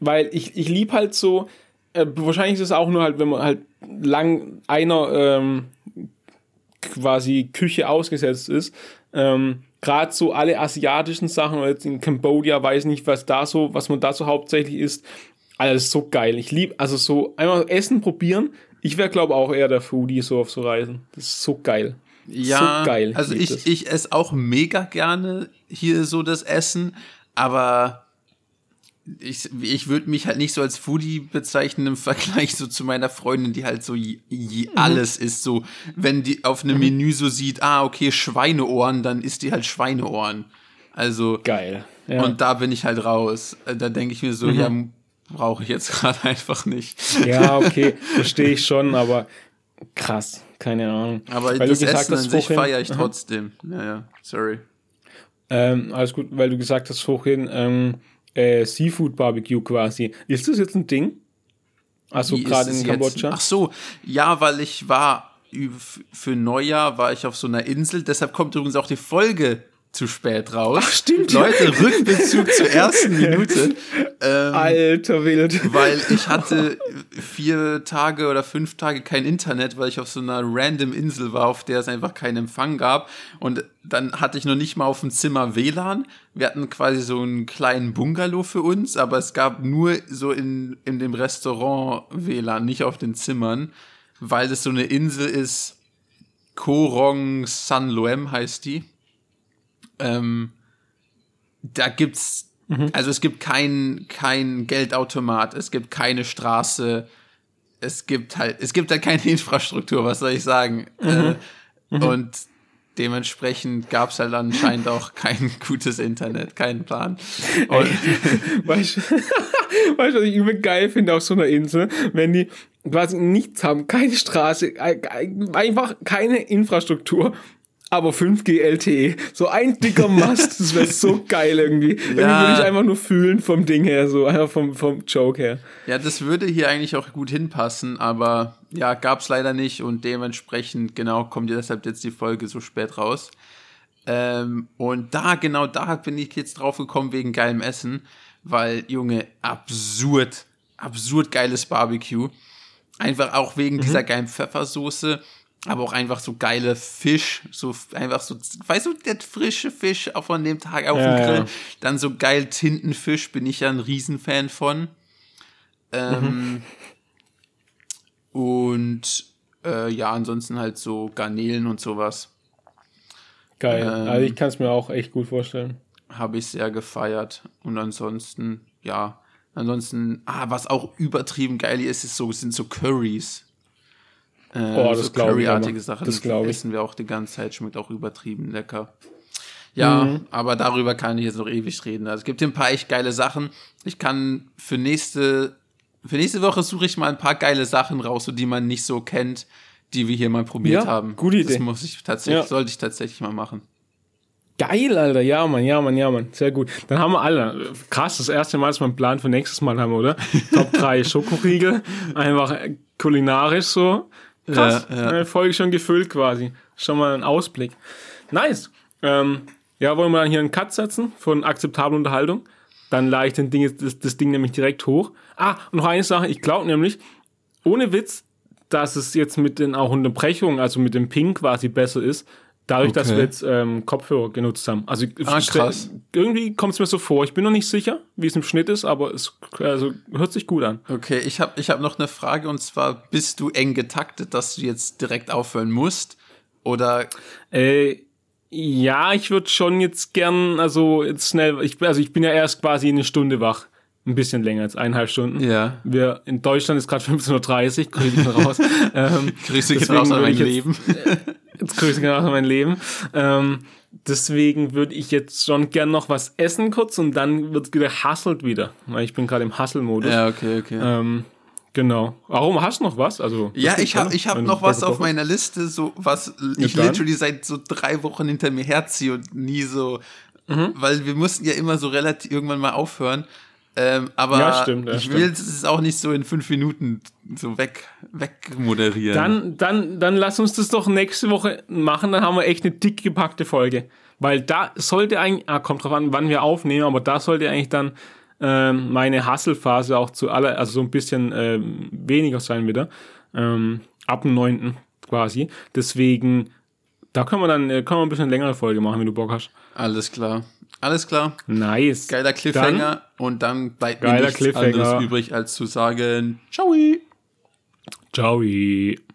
Weil ich, ich liebe halt so äh, wahrscheinlich ist es auch nur halt, wenn man halt lang einer ähm, quasi Küche ausgesetzt ist. Ähm, Gerade so alle asiatischen Sachen, oder jetzt in Cambodia, weiß nicht, was da so, was man da so hauptsächlich isst. Alles so geil. Ich liebe, also so einmal Essen probieren. Ich wäre, glaube auch eher der Foodie so auf so Reisen. Das ist so geil. Ja, so geil. Also ich, ich, ich esse auch mega gerne hier so das Essen, aber ich, ich würde mich halt nicht so als Foodie bezeichnen im [laughs] Vergleich so zu meiner Freundin, die halt so je, je mhm. alles ist. So, wenn die auf einem mhm. Menü so sieht, ah, okay, Schweineohren, dann isst die halt Schweineohren. Also. Geil. Ja. Und da bin ich halt raus. Da denke ich mir so, mhm. ja, brauche ich jetzt [laughs] gerade einfach nicht. Ja, okay, verstehe ich schon, aber krass, keine Ahnung. Aber weil das Essen an sich feiere ich trotzdem. Ja, ja, sorry. Ähm, alles gut, weil du gesagt hast vorhin, ähm, äh, Seafood Barbecue quasi. Ist das jetzt ein Ding? Also gerade in Kambodscha? Ach so, ja, weil ich war für Neujahr war ich auf so einer Insel, deshalb kommt übrigens auch die Folge zu spät raus. Ach, stimmt. Leute, Rückbezug zur ersten Minute. Ähm, Alter Wild. Weil ich hatte vier Tage oder fünf Tage kein Internet, weil ich auf so einer random Insel war, auf der es einfach keinen Empfang gab. Und dann hatte ich noch nicht mal auf dem Zimmer WLAN. Wir hatten quasi so einen kleinen Bungalow für uns, aber es gab nur so in, in dem Restaurant WLAN, nicht auf den Zimmern, weil das so eine Insel ist. Korong San Loem heißt die ähm, da gibt's, mhm. also es gibt kein, kein Geldautomat, es gibt keine Straße, es gibt halt, es gibt halt keine [laughs] Infrastruktur, was soll ich sagen? Mhm. Äh, mhm. Und dementsprechend gab es halt anscheinend auch [laughs] kein gutes Internet, keinen Plan. Und [laughs] weißt du, was ich übel geil finde auf so einer Insel, wenn die quasi nichts haben, keine Straße, einfach keine Infrastruktur aber 5G LTE. So ein dicker [laughs] Mast, das wäre so geil irgendwie. Ja. Irgendwie würde ich einfach nur fühlen vom Ding her, so einfach vom, vom Joke her. Ja, das würde hier eigentlich auch gut hinpassen, aber ja, gab's leider nicht und dementsprechend, genau, kommt deshalb jetzt die Folge so spät raus. Ähm, und da, genau da bin ich jetzt drauf gekommen wegen geilem Essen, weil, Junge, absurd, absurd geiles Barbecue. Einfach auch wegen mhm. dieser geilen Pfeffersoße aber auch einfach so geile Fisch, so einfach so, weißt du, der frische Fisch auch von dem Tag auf ja, dem Grill. Ja. Dann so geil Tintenfisch bin ich ja ein Riesenfan von. Ähm, mhm. Und äh, ja, ansonsten halt so Garnelen und sowas. Geil. Ähm, also ich kann es mir auch echt gut vorstellen. Habe ich sehr gefeiert. Und ansonsten, ja, ansonsten, ah, was auch übertrieben geil ist, ist so, sind so Curries. Äh, oh, das so Curryartige Sachen. Das, das essen wir auch die ganze Zeit, schmeckt auch übertrieben lecker. Ja, mhm. aber darüber kann ich jetzt noch ewig reden. Also es gibt hier ein paar echt geile Sachen. Ich kann für nächste, für nächste Woche suche ich mal ein paar geile Sachen raus, so die man nicht so kennt, die wir hier mal probiert ja, haben. Gute Idee. Das muss ich tatsächlich, ja. sollte ich tatsächlich mal machen. Geil, Alter. Ja, Mann, ja, Mann, ja, Mann. Sehr gut. Dann haben wir alle. Krass, das erste Mal, dass wir einen Plan für nächstes Mal haben, oder? [laughs] Top 3 Schokoriegel. Einfach kulinarisch so. Krass, ja, ja. Folge schon gefüllt quasi. Schon mal ein Ausblick. Nice. Ähm, ja, wollen wir dann hier einen Cut setzen von akzeptabler Unterhaltung? Dann lade ich den Ding, das, das Ding nämlich direkt hoch. Ah, und noch eine Sache. Ich glaube nämlich, ohne Witz, dass es jetzt mit den auch Unterbrechungen, also mit dem Ping quasi besser ist, Dadurch, okay. dass wir jetzt ähm, Kopfhörer genutzt haben. Also ah, krass. irgendwie kommt es mir so vor. Ich bin noch nicht sicher, wie es im Schnitt ist, aber es also, hört sich gut an. Okay, ich habe ich hab noch eine Frage und zwar, bist du eng getaktet, dass du jetzt direkt aufhören musst? Oder? Äh, ja, ich würde schon jetzt gern, also jetzt schnell, ich, also ich bin ja erst quasi eine Stunde wach. Ein bisschen länger als eineinhalb Stunden. Ja. Wir, in Deutschland ist gerade 15.30 Uhr, grüße ich raus. [laughs] ähm, grüße ich raus an mein Leben. [laughs] Jetzt grüße ich raus an mein Leben. Ähm, deswegen würde ich jetzt schon gern noch was essen kurz und dann wird gehasselt wieder. Weil ich bin gerade im Hustle-Modus. Ja, okay, okay. Ähm, Genau. Warum hast du noch was? Also ja, ich habe ich hab noch was auf meiner Liste, so was ich literally seit so drei Wochen hinter mir herziehe und nie so, mhm. weil wir mussten ja immer so relativ irgendwann mal aufhören. Ähm, aber ja, stimmt, ja, ich will es auch nicht so in fünf Minuten so weg, weg moderieren. Dann, dann, dann lass uns das doch nächste Woche machen, dann haben wir echt eine dick gepackte Folge. Weil da sollte eigentlich, ah, kommt drauf an, wann wir aufnehmen, aber da sollte eigentlich dann ähm, meine Hasselphase auch zu aller, also so ein bisschen ähm, weniger sein wieder. Ähm, ab dem 9. quasi. Deswegen, da können wir dann äh, können wir ein bisschen längere Folge machen, wenn du Bock hast. Alles klar. Alles klar. Nice. Geiler Cliffhanger. Dann, und dann bleibt mir nichts anderes übrig, als zu sagen, ciao. Ciao.